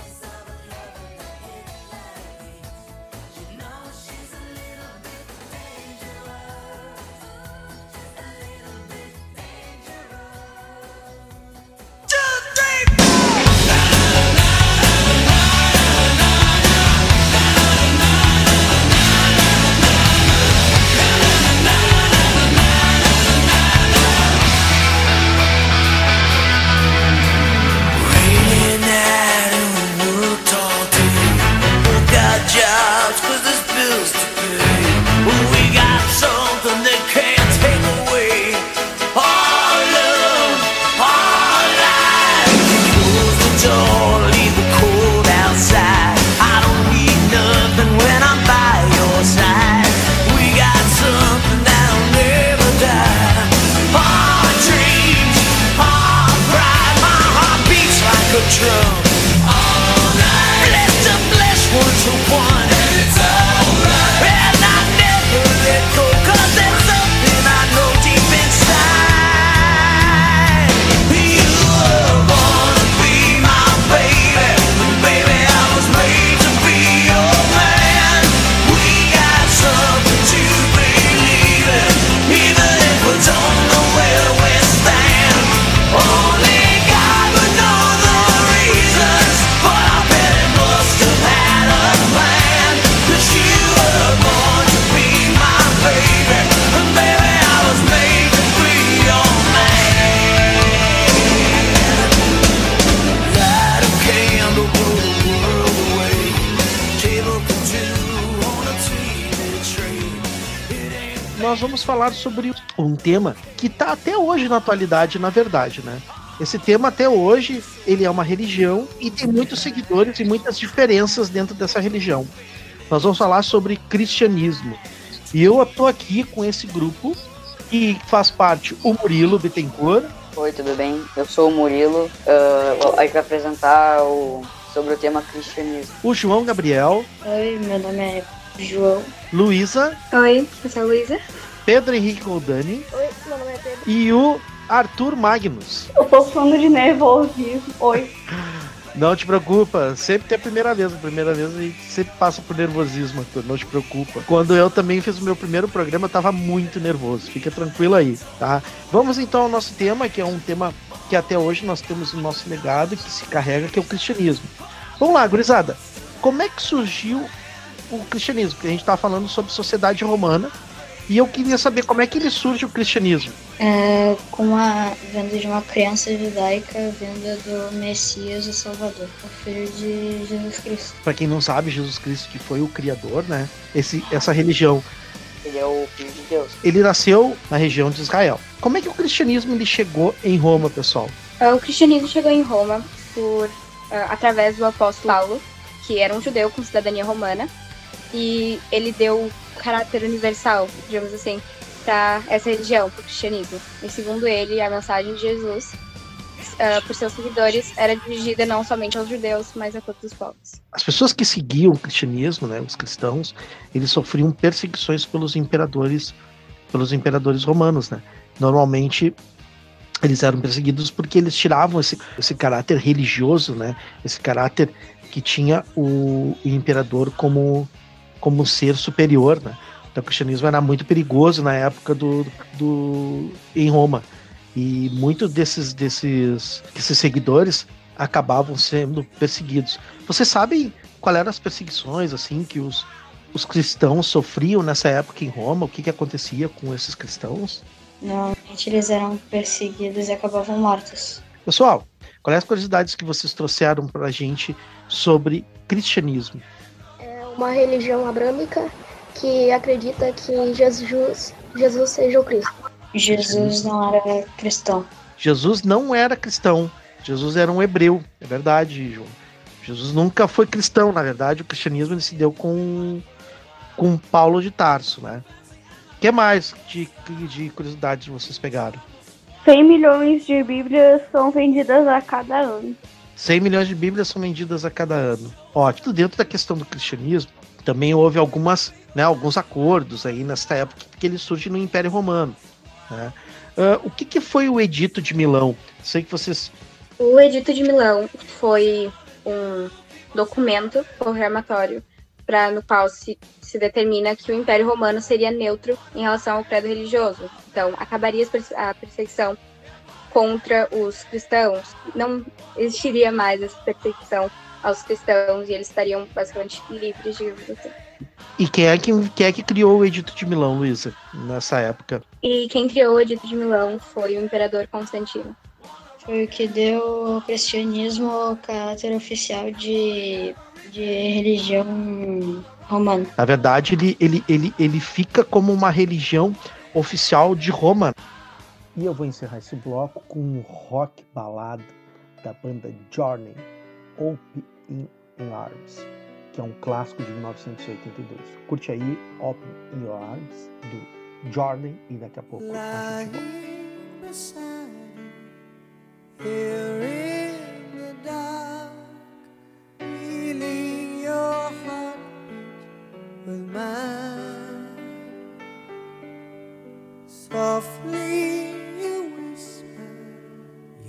Sobre um tema que tá até hoje na atualidade, na verdade, né? Esse tema até hoje, ele é uma religião e tem muitos seguidores e muitas diferenças dentro dessa religião. Nós vamos falar sobre cristianismo. E eu tô aqui com esse grupo que faz parte o Murilo Bittencourt, Oi, tudo bem? Eu sou o Murilo. Uh, a gente vai apresentar o, sobre o tema cristianismo. o João Gabriel, Oi, meu nome é João. Luísa, Oi, eu sou a Luísa. Pedro Henrique Goldani Oi, meu nome é Pedro. e o Arthur Magnus. Eu tô falando de nervosismo. Oi. Não te preocupa, sempre tem a primeira vez. A primeira vez a gente sempre passa por nervosismo, Arthur, não te preocupa. Quando eu também fiz o meu primeiro programa, eu tava muito nervoso. Fica tranquilo aí, tá? Vamos então ao nosso tema, que é um tema que até hoje nós temos o nosso legado que se carrega, que é o cristianismo. Vamos lá, gurizada. Como é que surgiu o cristianismo? Porque a gente tá falando sobre sociedade romana E eu queria saber como é que ele surge o cristianismo. É, com a venda de uma crença judaica, vinda do Messias e Salvador, o filho de Jesus Cristo. Para quem não sabe, Jesus Cristo que foi o criador, né? Esse, essa religião. Ele é o filho de Deus. Ele nasceu na região de Israel. Como é que o cristianismo ele chegou em Roma, pessoal? É, o cristianismo chegou em Roma por uh, através do apóstolo Paulo, que era um judeu com cidadania romana, e ele deu caráter universal, digamos assim, para essa religião, para o cristianismo. E segundo ele, a mensagem de Jesus, uh, por seus seguidores, era dirigida não somente aos judeus, mas a todos os povos. As pessoas que seguiam o cristianismo, né, os cristãos, eles sofriam perseguições pelos imperadores, pelos imperadores romanos, né? Normalmente eles eram perseguidos porque eles tiravam esse, esse caráter religioso, né? Esse caráter que tinha o, o imperador como como ser superior, né? Então, o cristianismo era muito perigoso na época do, do em Roma e muitos desses desses desses seguidores acabavam sendo perseguidos. Vocês sabem qual eram as perseguições assim que os os cristãos sofriam nessa época em Roma? O que, que acontecia com esses cristãos? Normalmente eles eram perseguidos e acabavam mortos. Pessoal, quais as curiosidades que vocês trouxeram para a gente sobre cristianismo? Uma religião abrâmica que acredita que Jesus, Jesus seja o Cristo. Jesus não era cristão. Jesus não era cristão. Jesus era um hebreu, é verdade, João. Jesus nunca foi cristão, na verdade, o cristianismo ele se deu com, com Paulo de Tarso, né? O que mais de, de curiosidades vocês pegaram? 100 milhões de Bíblias são vendidas a cada ano. 100 milhões de Bíblias são vendidas a cada ano. Ó, tudo dentro da questão do cristianismo, também houve algumas, né, alguns acordos aí nessa época que ele surge no Império Romano. Né? Uh, o que, que foi o Edito de Milão? Sei que vocês. O Edito de Milão foi um documento programatório para no qual se, se determina que o Império Romano seria neutro em relação ao credo religioso. Então, acabaria a perseguição contra os cristãos. Não existiria mais essa perseguição aos cristãos e eles estariam basicamente livres, digamos assim. E quem é que, quem é que criou o Edito de Milão, Luísa, nessa época? E quem criou o Edito de Milão foi o imperador Constantino. Foi o que deu ao cristianismo o caráter oficial de, de religião romana. Na verdade, ele, ele, ele, ele fica como uma religião oficial de Roma. E eu vou encerrar esse bloco com um rock balada da banda Journey, Open in Arms, que é um clássico de 1982. Curte aí Open in Your Arms, do Journey, e daqui a pouco a gente. Softly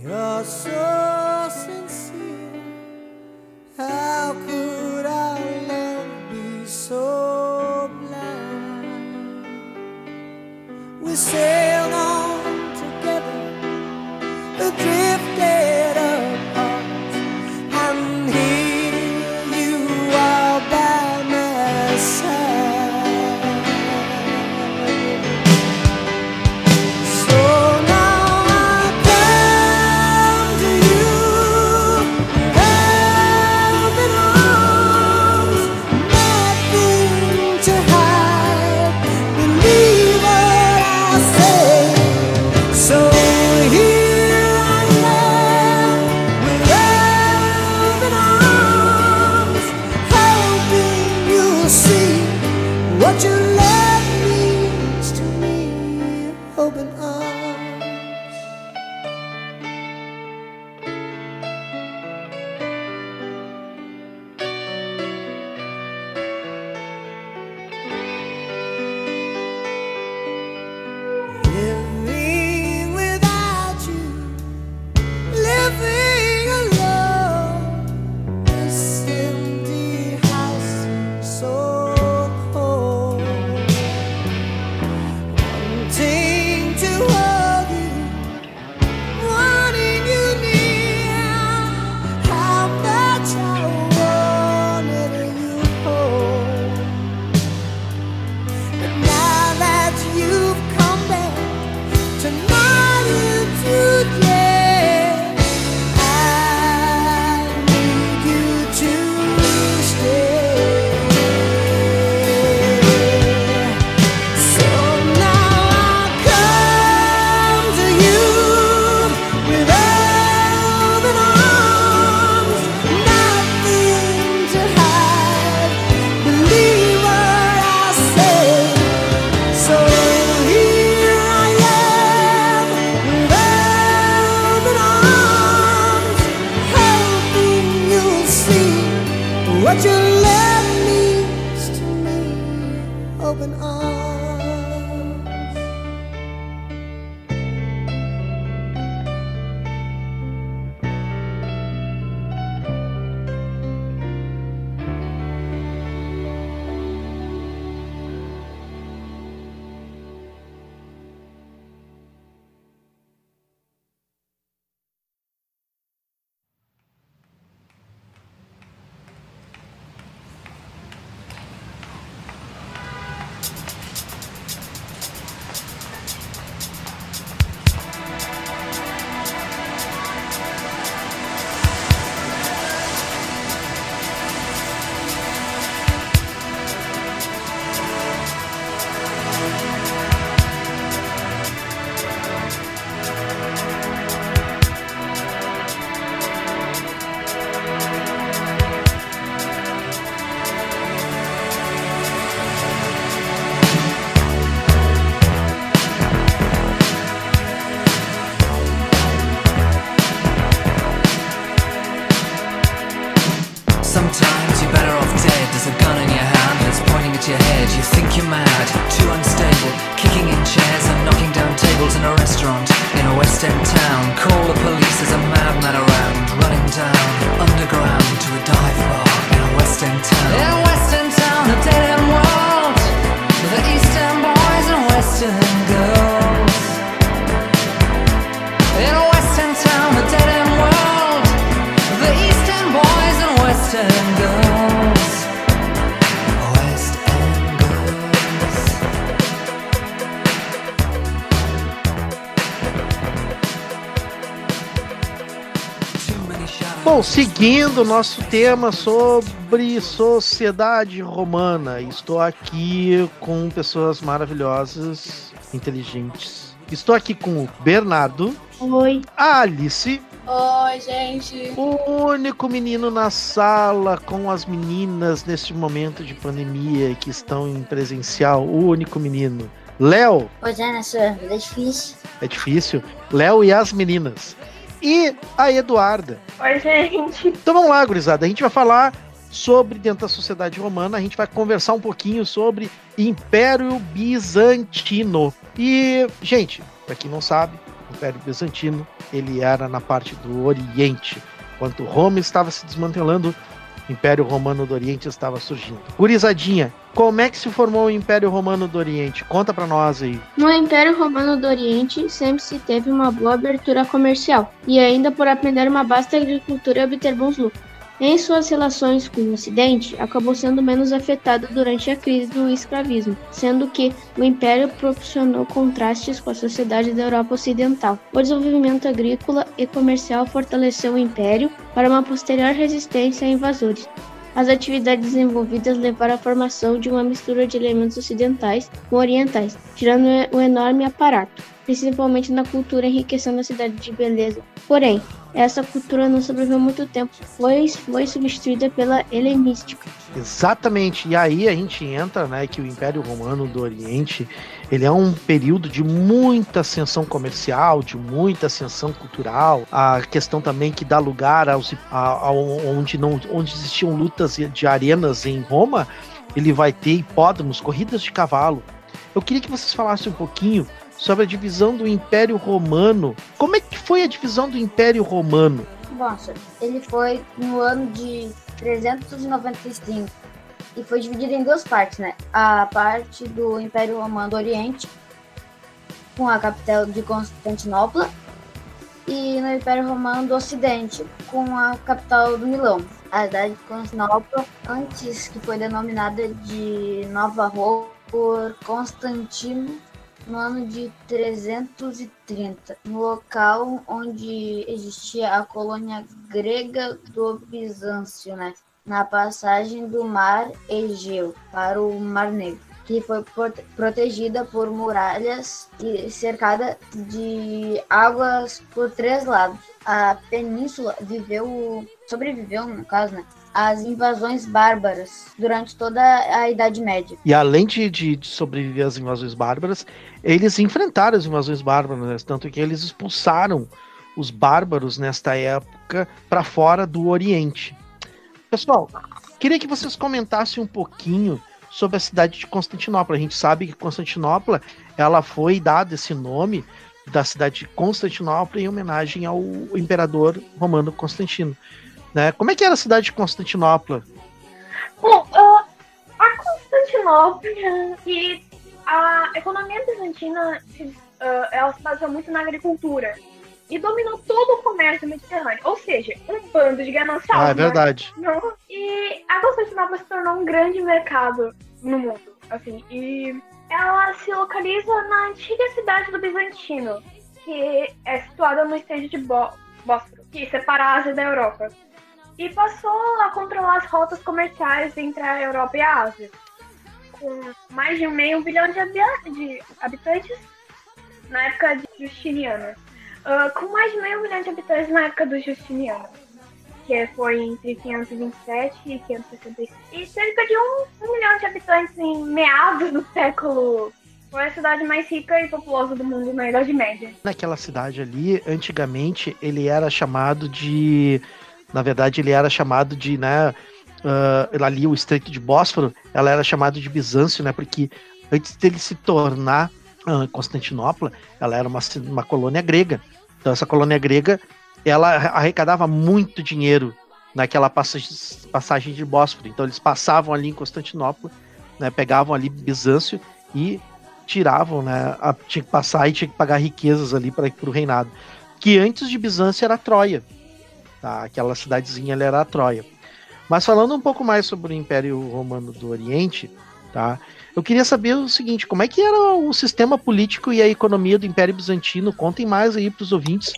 You're so sincere. How could our love be so blind? We sailed on together, drifted Bom, seguindo o nosso tema sobre sociedade romana, estou aqui com pessoas maravilhosas, inteligentes. Estou aqui com o Bernardo, Oi. a Alice, Oi, gente. o único menino na sala com as meninas neste momento de pandemia que estão em presencial, o único menino. Léo, Pois é, nessa vida é difícil. é difícil. Léo e as meninas. E a Eduarda. Oi, gente. Então vamos lá, gurizada. A gente vai falar sobre dentro da sociedade romana, a gente vai conversar um pouquinho sobre Império Bizantino. E, gente, para quem não sabe, o Império Bizantino, ele era na parte do Oriente. Enquanto Roma estava se desmantelando, Império Romano do Oriente estava surgindo. Gurizadinha, como é que se formou o Império Romano do Oriente? Conta pra nós aí. No Império Romano do Oriente sempre se teve uma boa abertura comercial e ainda por aprender uma vasta agricultura e obter bons lucros. Em suas relações com o Ocidente, acabou sendo menos afetado durante a crise do escravismo, sendo que o Império proporcionou contrastes com a sociedade da Europa Ocidental. O desenvolvimento agrícola e comercial fortaleceu o Império para uma posterior resistência a invasores. As atividades desenvolvidas levaram à formação de uma mistura de elementos ocidentais com orientais, tirando um enorme aparato, principalmente na cultura enriquecendo a cidade de beleza. Porém, essa cultura não sobreviveu muito tempo, pois foi substituída pela helenística. Exatamente. E aí a gente entra, né, que o Império Romano do Oriente, ele é um período de muita ascensão comercial, de muita ascensão cultural. A questão também que dá lugar aos a, a, onde não onde existiam lutas de arenas em Roma, ele vai ter hipódromos, corridas de cavalo. Eu queria que vocês falassem um pouquinho sobre a divisão do Império Romano. Como é que foi a divisão do Império Romano? Nossa, ele foi no ano de 395 e foi dividido em duas partes, né? A parte do Império Romano do Oriente, com a capital de Constantinopla, e no Império Romano do Ocidente, com a capital do Milão. A cidade de Constantinopla, antes que foi denominada de Nova Roma por Constantino no ano de 330, no local onde existia a colônia grega do Bizâncio, né? na passagem do mar Egeu para o Mar Negro, que foi protegida por muralhas e cercada de águas por três lados. A península viveu, sobreviveu, no caso, né, às invasões bárbaras durante toda a Idade Média. E além de, de, sobreviver às invasões bárbaras, eles enfrentaram as invasões bárbaras, tanto que eles expulsaram os bárbaros nesta época para fora do Oriente. Pessoal, queria que vocês comentassem um pouquinho sobre a cidade de Constantinopla. A gente sabe que Constantinopla ela foi dada esse nome da cidade de Constantinopla em homenagem ao imperador romano Constantino. Né? Como é que era a cidade de Constantinopla? Bom, uh, a Constantinopla e a economia bizantina uh, ela se baseou muito na agricultura e dominou todo o comércio mediterrâneo. Ou seja, um bando de gananciosos. Ah, é verdade. Né? E a Constantinopla se tornou um grande mercado no mundo. Assim, e ela se localiza na antiga cidade do Bizantino, que é situada no estreito de Bó Bósforo, que separa a Ásia da Europa. E passou a controlar as rotas comerciais entre a Europa e a Ásia. Com mais de meio bilhão de, habitantes na época de Justiniano. Uh, com mais de meio milhão de habitantes na época do Justiniano, que foi entre 527 e 565, e cerca de um, um milhão de habitantes em meados do século. Foi a cidade mais rica e populosa do mundo na Idade Média. Naquela cidade ali, antigamente, ele era chamado de. Na verdade, ele era chamado de, né? Uh, ali, o Estreito de Bósforo, ela era chamada de Bizâncio, né? Porque antes dele se tornar uh, Constantinopla, ela era uma, uma colônia grega. Então essa colônia grega, ela arrecadava muito dinheiro naquela passagem, passagem de Bósforo. Então eles passavam ali em Constantinopla, né, pegavam ali Bizâncio e tiravam, né, a, tinha que passar e tinha que pagar riquezas ali para o reinado. Que antes de Bizâncio era Troia. Tá? Aquela cidadezinha ali era a Troia. Mas falando um pouco mais sobre o Império Romano do Oriente, tá? Eu queria saber o seguinte, como é que era o sistema político e a economia do Império Bizantino? Contem mais aí para os ouvintes,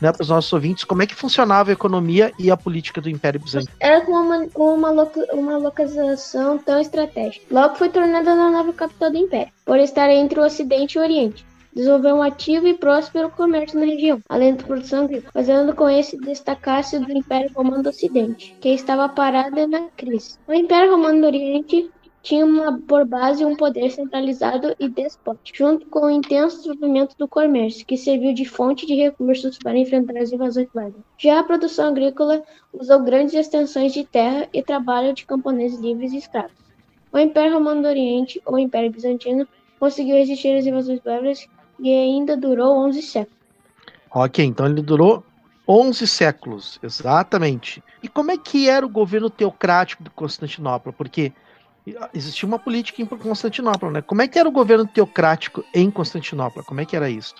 né, para os nossos ouvintes, como é que funcionava a economia e a política do Império Bizantino? Era com uma, uma, uma localização tão estratégica. Logo foi tornada a nova capital do Império, por estar entre o Ocidente e o Oriente desenvolveu um ativo e próspero comércio na região, além da produção agrícola, fazendo com esse destacar-se do Império Romano do Ocidente, que estava parado na crise. O Império Romano do Oriente tinha uma, por base um poder centralizado e despótico, junto com o intenso desenvolvimento do comércio, que serviu de fonte de recursos para enfrentar as invasões bárbaras. Já a produção agrícola usou grandes extensões de terra e trabalho de camponeses livres e escravos. O Império Romano do Oriente, ou Império Bizantino, conseguiu resistir às invasões bárbaras e ainda durou 11 séculos. Ok, então ele durou 11 séculos, exatamente. E como é que era o governo teocrático de Constantinopla? Porque existia uma política em Constantinopla, né? Como é que era o governo teocrático em Constantinopla? Como é que era isso?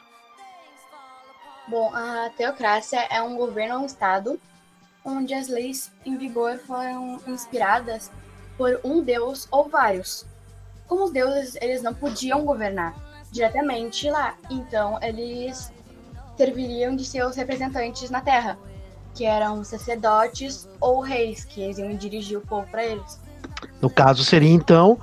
Bom, a teocracia é um governo ou um estado onde as leis em vigor foram inspiradas por um deus ou vários. Como os deuses, eles não podiam governar diretamente lá, então eles serviriam de seus representantes na Terra, que eram sacerdotes ou reis, que eles iam dirigir o povo para eles. No caso seria então,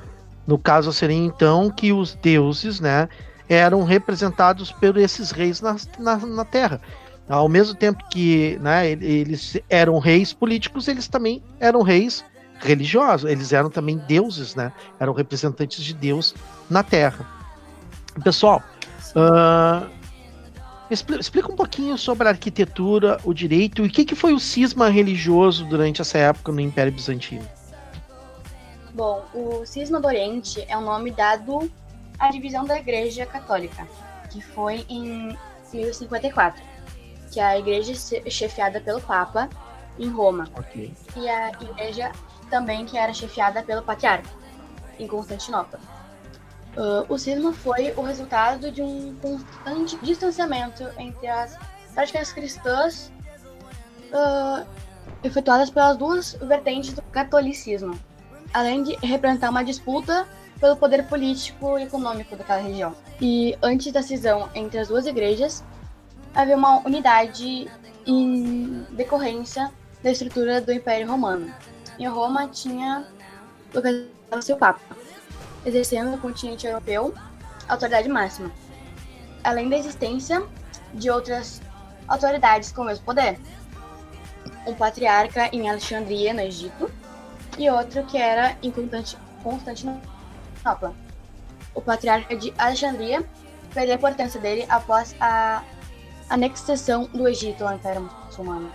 no caso seria então que os deuses, né, eram representados por esses reis na, na, na Terra. Ao mesmo tempo que né, eles eram reis políticos, eles também eram reis religiosos. Eles eram também deuses, né? Eram representantes de Deus na Terra. Pessoal, uh, explica um pouquinho sobre a arquitetura, o direito e o que, que foi o cisma religioso durante essa época no Império Bizantino. Bom, o Cisma do Oriente é o um nome dado à divisão da Igreja Católica, que foi em 1054, que é a igreja chefiada pelo Papa em Roma. Okay. E a igreja também que era chefiada pelo Patriarca em Constantinopla. Uh, o cisma foi o resultado de um constante distanciamento entre as práticas cristãs uh, efetuadas pelas duas vertentes do catolicismo, além de representar uma disputa pelo poder político e econômico daquela região. E antes da cisão entre as duas igrejas, havia uma unidade em decorrência da estrutura do Império Romano. Em Roma tinha localizado seu Papa, exercendo no continente europeu autoridade máxima, além da existência de outras autoridades com o mesmo poder. Um patriarca em Alexandria, no Egito, e outro que era em Constantinopla. O patriarca de Alexandria perdeu a importância dele após a anexação do Egito ao Império Muçulmano.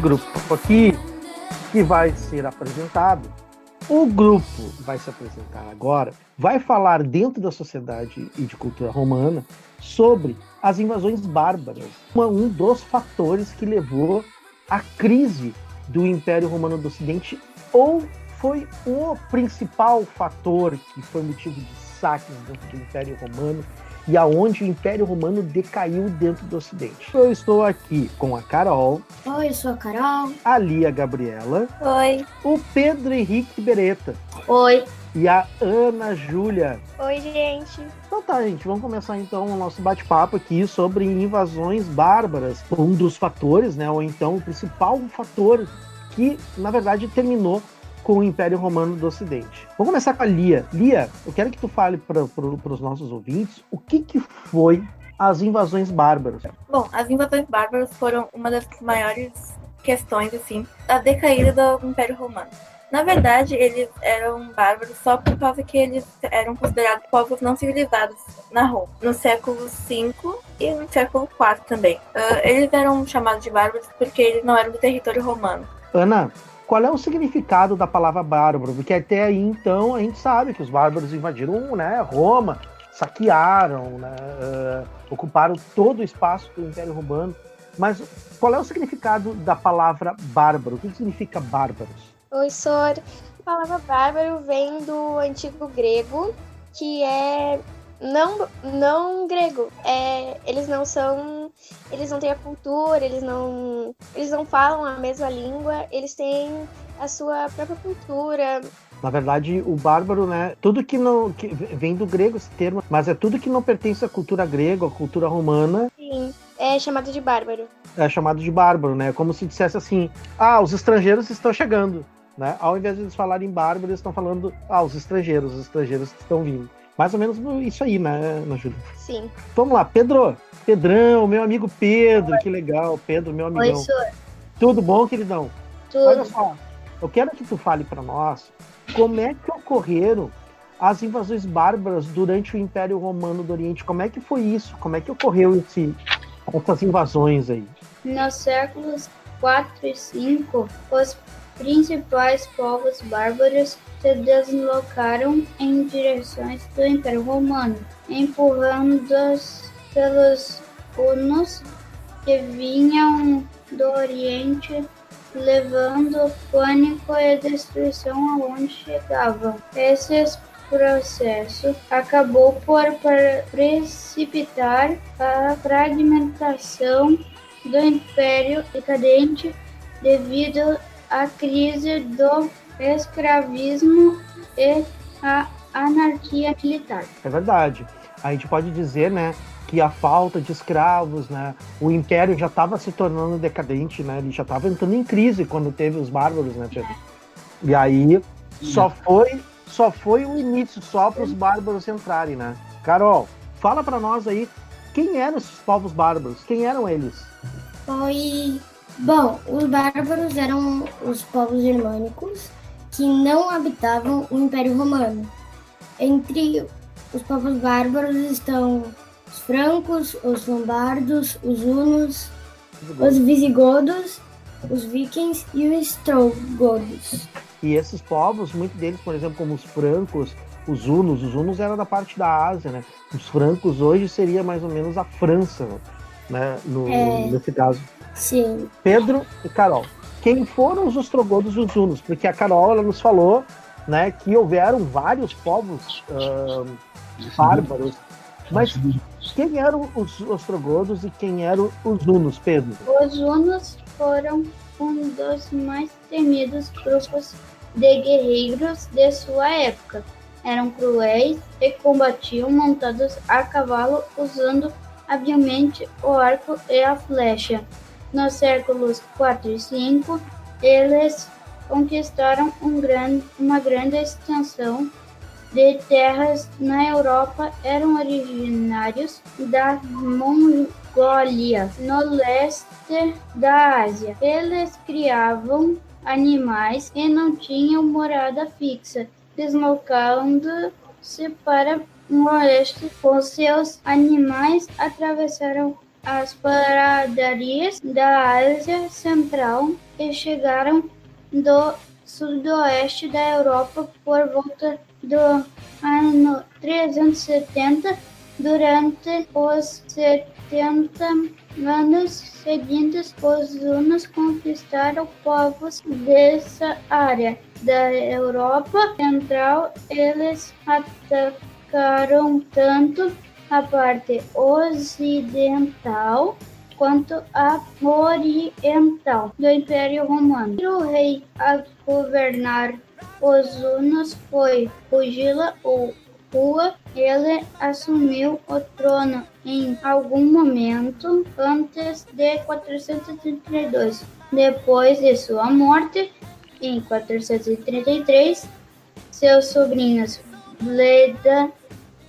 Grupo aqui que vai ser apresentado, o grupo vai se apresentar agora, vai falar dentro da sociedade e de cultura romana sobre as invasões bárbaras, um dos fatores que levou à crise do Império Romano do Ocidente, ou foi o principal fator que foi motivo de saques dentro do Império Romano e aonde o Império Romano decaiu dentro do Ocidente. Eu estou aqui com a Carol. Oi, eu sou a Carol. A Lia Gabriela. Oi. O Pedro Henrique Beretta. Oi. E a Ana Júlia. Oi, gente. Então tá, gente, vamos começar então o nosso bate-papo aqui sobre invasões bárbaras. Um dos fatores, né, ou então o principal fator que, na verdade, terminou com o Império Romano do Ocidente. Vamos começar com a Lia. Lia, eu quero que tu fale para os nossos ouvintes o que, que foi as invasões bárbaras. Bom, as invasões bárbaras foram uma das maiores questões, assim, da decaída do Império Romano. Na verdade, eles eram bárbaros só por causa que eles eram considerados povos não civilizados na Roma, no século V e no século IV também. Uh, eles eram chamados de bárbaros porque eles não eram do território romano. Ana, qual é o significado da palavra bárbaro? Porque até aí, então, a gente sabe que os bárbaros invadiram né, Roma, saquearam, né, uh, ocuparam todo o espaço do Império Romano. Mas qual é o significado da palavra bárbaro? O que significa bárbaros? Oi, Sor. A palavra bárbaro vem do antigo grego, que é não não grego. É, eles não são, eles não têm a cultura, eles não eles não falam a mesma língua, eles têm a sua própria cultura. Na verdade, o bárbaro, né? Tudo que não que vem do grego esse termo, mas é tudo que não pertence à cultura grega, à cultura romana. Sim, é chamado de bárbaro. É chamado de bárbaro, né? Como se dissesse assim: "Ah, os estrangeiros estão chegando", né? Ao invés de eles falarem bárbaro, eles estão falando: "Ah, os estrangeiros, os estrangeiros estão vindo". Mais ou menos isso aí, né, Ana Júlia? Sim. Vamos lá, Pedro. Pedrão, meu amigo Pedro, Oi. que legal. Pedro, meu amigão. Oi, senhor. Tudo bom, queridão? Tudo. Olha só, eu quero que tu fale para nós como é que ocorreram as invasões bárbaras durante o Império Romano do Oriente. Como é que foi isso? Como é que ocorreu esse, essas invasões aí? Nos séculos 4 e 5, os principais povos bárbaros se deslocaram em direções do Império Romano, empurrados pelos hunos que vinham do Oriente, levando pânico e destruição aonde chegavam. Esse processo acabou por precipitar a fragmentação do Império decadente devido à crise do escravismo e a anarquia militar. É verdade. A gente pode dizer, né, que a falta de escravos, né, o império já estava se tornando decadente, né, ele já estava entrando em crise quando teve os bárbaros, né, Pedro? E aí só foi só foi o início só para os bárbaros entrarem, né? Carol, fala para nós aí quem eram esses povos bárbaros? Quem eram eles? Foi bom, os bárbaros eram os povos germânicos que não habitavam o Império Romano. Entre os povos bárbaros estão os francos, os lombardos, os hunos, os visigodos, os vikings e os estrogodos. E esses povos, muitos deles, por exemplo, como os francos, os hunos, os hunos eram da parte da Ásia, né? Os francos hoje seria mais ou menos a França, né? No, é, nesse caso. Sim. Pedro e Carol quem foram os ostrogodos e os hunos, porque a Carol ela nos falou né, que houveram vários povos uh, bárbaros, mas quem eram os ostrogodos e quem eram os hunos, Pedro? Os hunos foram um dos mais temidos grupos de guerreiros de sua época. Eram cruéis e combatiam montados a cavalo usando habilmente o arco e a flecha. Nos séculos 4 e 5, eles conquistaram um grande, uma grande extensão de terras na Europa eram originários da Mongólia, no leste da Ásia. Eles criavam animais e não tinham morada fixa, deslocando-se para o oeste com seus animais, atravessaram as paradarias da Ásia Central e chegaram do sudoeste da Europa por volta do ano 370. Durante os 70 anos seguintes, os hunos conquistaram povos dessa área da Europa Central. Eles atacaram tanto a parte ocidental quanto a oriental do Império Romano. O rei a governar os hunos foi Rugila ou Rua. Ele assumiu o trono em algum momento antes de 432. Depois de sua morte, em 433, seus sobrinhos Leda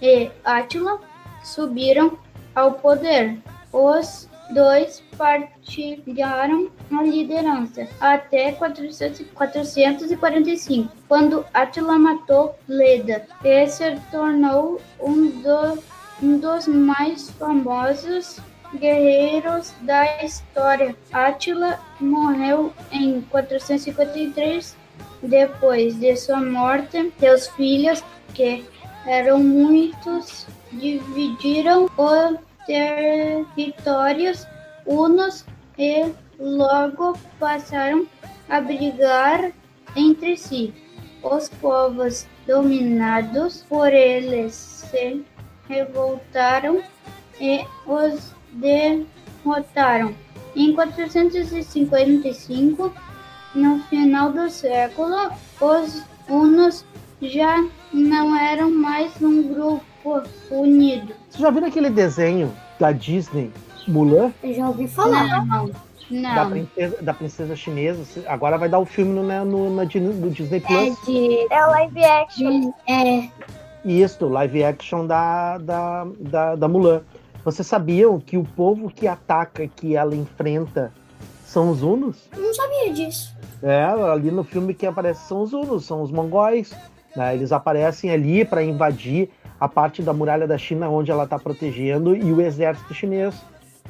e Átila subiram ao poder. Os dois partilharam a liderança até 400, 445, quando Attila matou Leda e se tornou um, do, um dos mais famosos guerreiros da história. Attila morreu em 453. Depois de sua morte, seus filhos, que eram muitos, dividiram o territórios hunos e logo passaram a brigar entre si. Os povos dominados por eles se revoltaram e os derrotaram. Em 455, no final do século, os hunos já não eram mais um grupo unido. Você já viu aquele desenho da Disney, Mulan? Eu já ouvi falar. Não, Da não. princesa, da princesa chinesa. Agora vai dar o filme no, no, Di- no Disney Plus. É de. É o live action. É. Isso, live action da, da, da, da Mulan. Vocês sabiam que o povo que ataca, que ela enfrenta, são os Hunos? Não sabia disso. É, ali no filme que aparece são os Hunos, são os mongóis. Né? Eles aparecem ali para invadir a parte da muralha da China onde ela está protegendo e o exército chinês.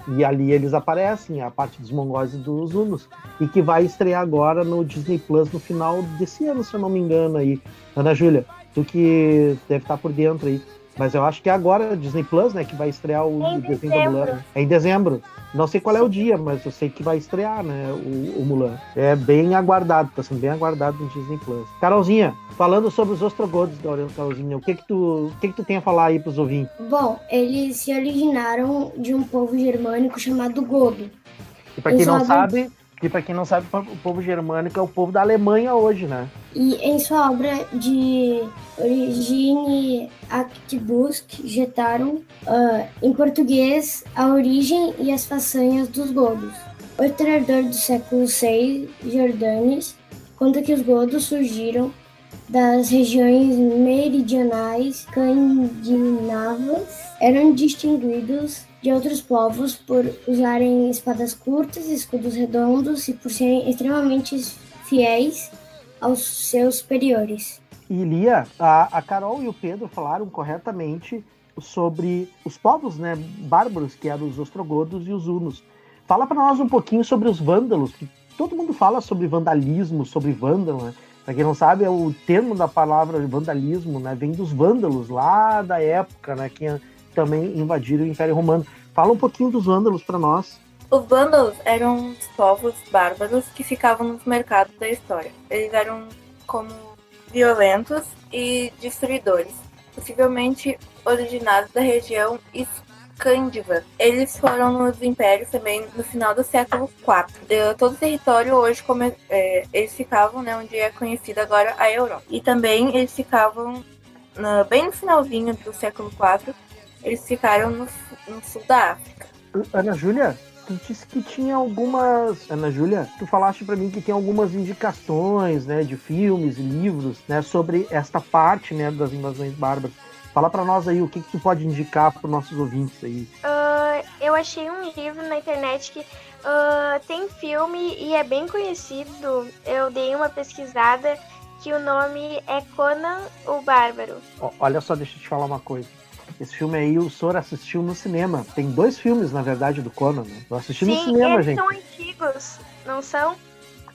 E ali eles aparecem, a parte dos mongóis e dos hunos. E que vai estrear agora no Disney Plus no final desse ano, se eu não me engano aí. Ana Júlia, tu que deve estar por dentro aí. Mas eu acho que é agora Disney Plus, né, que vai estrear o, Em desenho da dezembro. Mulan. É em dezembro. Não sei qual é o dia, mas eu sei que vai estrear, né, o, o Mulan. É bem aguardado, tá sendo bem aguardado no Disney Plus. Carolzinha, falando sobre os ostrogodos, Carolzinha, o que que tu, o que que tu tem a falar aí pros ouvintes? Bom, eles se originaram de um povo germânico chamado Godo. E pra quem não Eles sabe, e para quem não sabe, o povo germânico é o povo da Alemanha hoje, né? E em sua obra de Origine Actibusc jetaram ah, em português a origem e as façanhas dos godos. O historiador do século VI, Jordanes, conta que os godos surgiram das regiões meridionais escandinavas, eram distinguidos de outros povos por usarem espadas curtas, escudos redondos e por serem extremamente fiéis aos seus superiores. E Lia, a, a Carol e o Pedro falaram corretamente sobre os povos né, bárbaros, que eram os ostrogodos e os hunos. Fala para nós um pouquinho sobre os vândalos, que todo mundo fala sobre vandalismo, sobre vândalo, né? Para quem não sabe, é o termo da palavra vandalismo, né, vem dos vândalos lá da época, né, que também invadiram o Império Romano. Fala um pouquinho dos vândalos para nós. Os vândalos eram os povos bárbaros que ficavam nos mercados da história. Eles eram como violentos e destruidores, possivelmente originados da região escândiva. Eles foram nos impérios também no final do século IV. Todo o território hoje como é, eles ficavam, né, onde é conhecida agora a Europa. E também eles ficavam na- bem no finalzinho do século IV. Eles ficaram no, no sul da África. Ana Júlia, tu disse que tinha algumas. Ana Júlia, tu falaste para mim que tem algumas indicações, né, de filmes e livros, né, sobre esta parte, né, das invasões bárbaras. Fala para nós aí o que, que tu pode indicar para nossos ouvintes aí. Ah, eu achei um livro na internet que ah, tem filme e é bem conhecido. Eu dei uma pesquisada que o nome é Conan o Bárbaro. Olha só, deixa eu te falar uma coisa. Esse filme aí o senhor assistiu no cinema. Tem dois filmes, na verdade, do Conan. Né? Eu assisti no Sim, cinema, eles gente. são antigos, não são?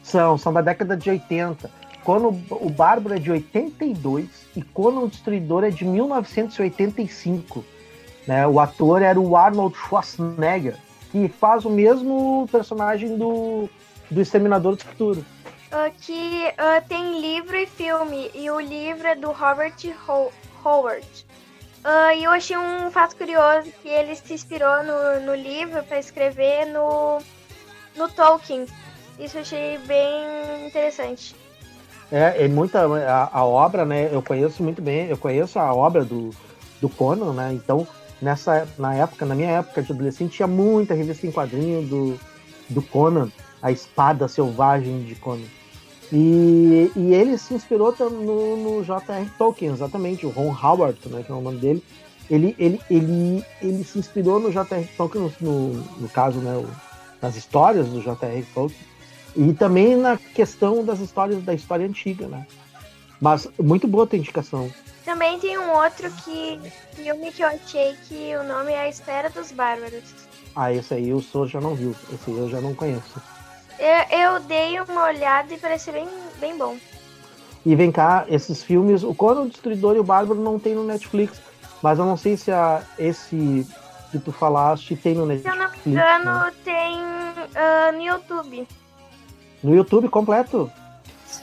São, são da década de 80. Conan o Bárbaro é de 82 e Conan o Destruidor é de 1985. Né? O ator era o Arnold Schwarzenegger, que faz o mesmo personagem do, do Exterminador do Futuro. Ah, que ah, tem livro e filme, e o livro é do Robert Ho- Howard. Ah, e eu achei um fato curioso que ele se inspirou no, no livro para escrever no, no Tolkien. Isso eu achei bem interessante. É, é muita a, a obra, né? Eu conheço muito bem, eu conheço a obra do, do Conan, né? Então, nessa na época, na minha época de adolescente, tinha muita revista em quadrinho do, do Conan, a espada selvagem de Conan. E, e ele se inspirou no, no J.R. Tolkien, exatamente, o Ron Howard, né, que é o nome dele. Ele, ele, ele, ele se inspirou no J.R. Tolkien, no, no, caso, né, o- nas histórias do J.R. Tolkien, e também na questão das histórias da história antiga, né? Mas muito boa a tua indicação. Também tem um outro que filme que eu achei que o nome é A Espera dos Bárbaros. Ah, esse aí o senhor já não viu, esse aí eu já não conheço. Eu, eu dei uma olhada e pareceu bem, bem bom. E vem cá, esses filmes, o Conan o Destruidor e o Bárbaro não tem no Netflix, mas eu não sei se a, esse que tu falaste tem no Se Netflix. eu não me né? engano, tem ah, no YouTube. No YouTube completo?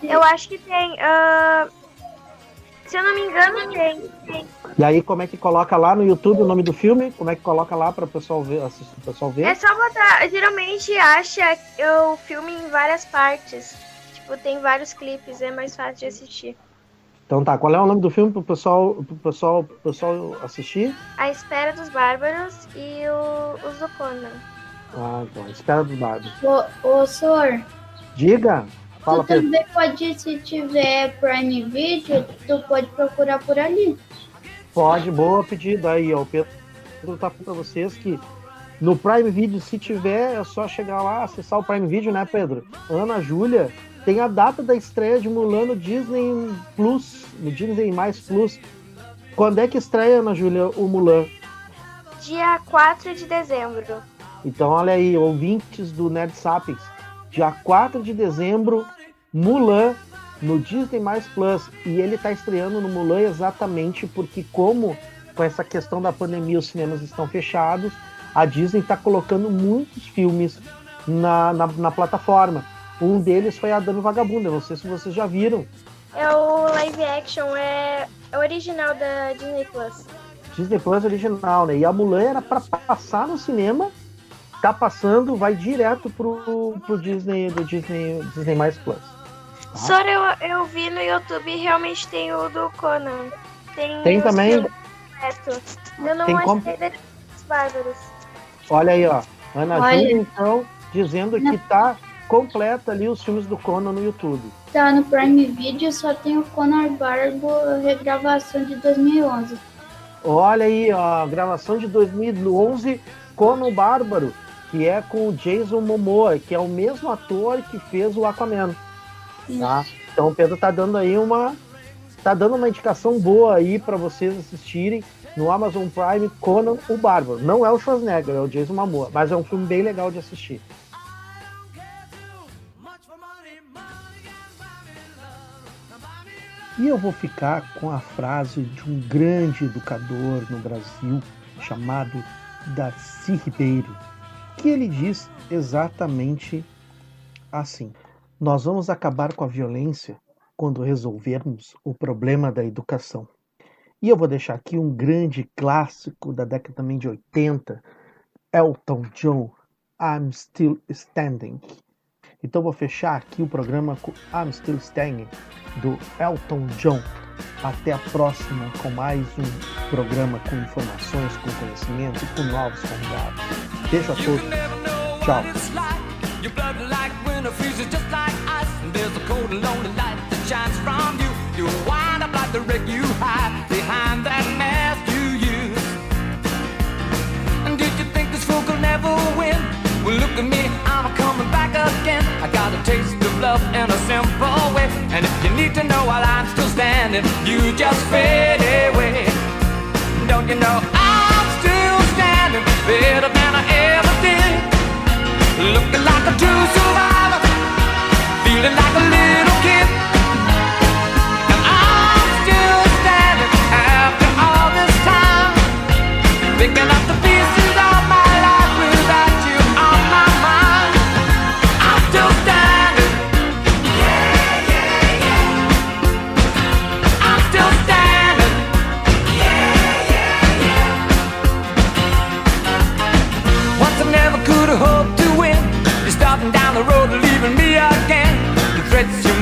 Eu acho que tem. ah, se eu não me engano, tem. tem. E aí como é que coloca lá no YouTube o nome do filme? Como é que coloca lá para o pessoal ver, assistir, o pessoal ver? É só botar. Geralmente acha o filme em várias partes. Tipo, tem vários clipes, é mais fácil de assistir. Então tá, qual é o nome do filme pro pessoal, pro pessoal, pro pessoal assistir? A Espera dos Bárbaros e o, os do Conan. Ah, então, Espera dos Bárbaros. Ô, ô senhor, Diga, fala tu também pode, se tiver Prime Video, tu pode procurar por ali. Pode, boa pedida aí, ó. O Pedro tá falando pra vocês que no Prime Video, se tiver, é só chegar lá, acessar o Prime Video, né, Pedro? Ana Júlia tem a data da estreia de Mulan no Disney Plus, no Disney Mais Plus. Quando é que estreia, Ana Júlia, o Mulan? Dia 4 de dezembro. Então, olha aí, ouvintes do Nerd Sapiens, dia 4 de dezembro, Mulan no Disney Mais Plus. E ele tá estreando no Mulan exatamente porque, como com essa questão da pandemia os cinemas estão fechados, a Disney está colocando muitos filmes na, na, na plataforma. Um deles foi a Dama Vagabunda, não sei se vocês já viram. É o live action, é, é original da Disney Plus. Disney Plus original, né? E a Mulan era para passar no cinema, tá passando, vai direto pro, pro Disney, do Disney, Disney Mais Plus. Só eu, eu vi no YouTube realmente tem o do Conan. Tem, Tem também? Eu não Tem achei como- dos Bárbaros. Olha aí, ó. Ana Olha. Júlia, então, dizendo que tá completa ali os filmes do Conan no YouTube. Tá no Prime Video, só tem o Conan Barbo regravação de 2011. Olha aí, ó, gravação de 2011, Conan o Bárbaro, que é com o Jason Momoa, que é o mesmo ator que fez o Aquaman. Tá? Então o Pedro tá dando aí uma tá dando uma indicação boa aí para vocês assistirem no Amazon Prime Conan o Bárbaro. Não é o Schwarzenegger, é o Jason Momoa, mas é um filme bem legal de assistir. E eu vou ficar com a frase de um grande educador no Brasil chamado Darcy Ribeiro, que ele diz exatamente assim: Nós vamos acabar com a violência quando resolvermos o problema da educação. E eu vou deixar aqui um grande clássico da década também de 80, Elton John, I'm Still Standing. Então vou fechar aqui o programa com I'm Still Standing, do Elton John. Até a próxima com mais um programa com informações, com conhecimento e com novos convidados. Beijo a todos. Tchau. Your blood like winter freezes just like ice. And there's a cold and lonely light that shines need to know while I'm still standing. You just fade away. Don't you know I'm still standing better than I ever did? Looking like a true survivor, feeling like a little kid. And I'm still standing after all this time, picking up the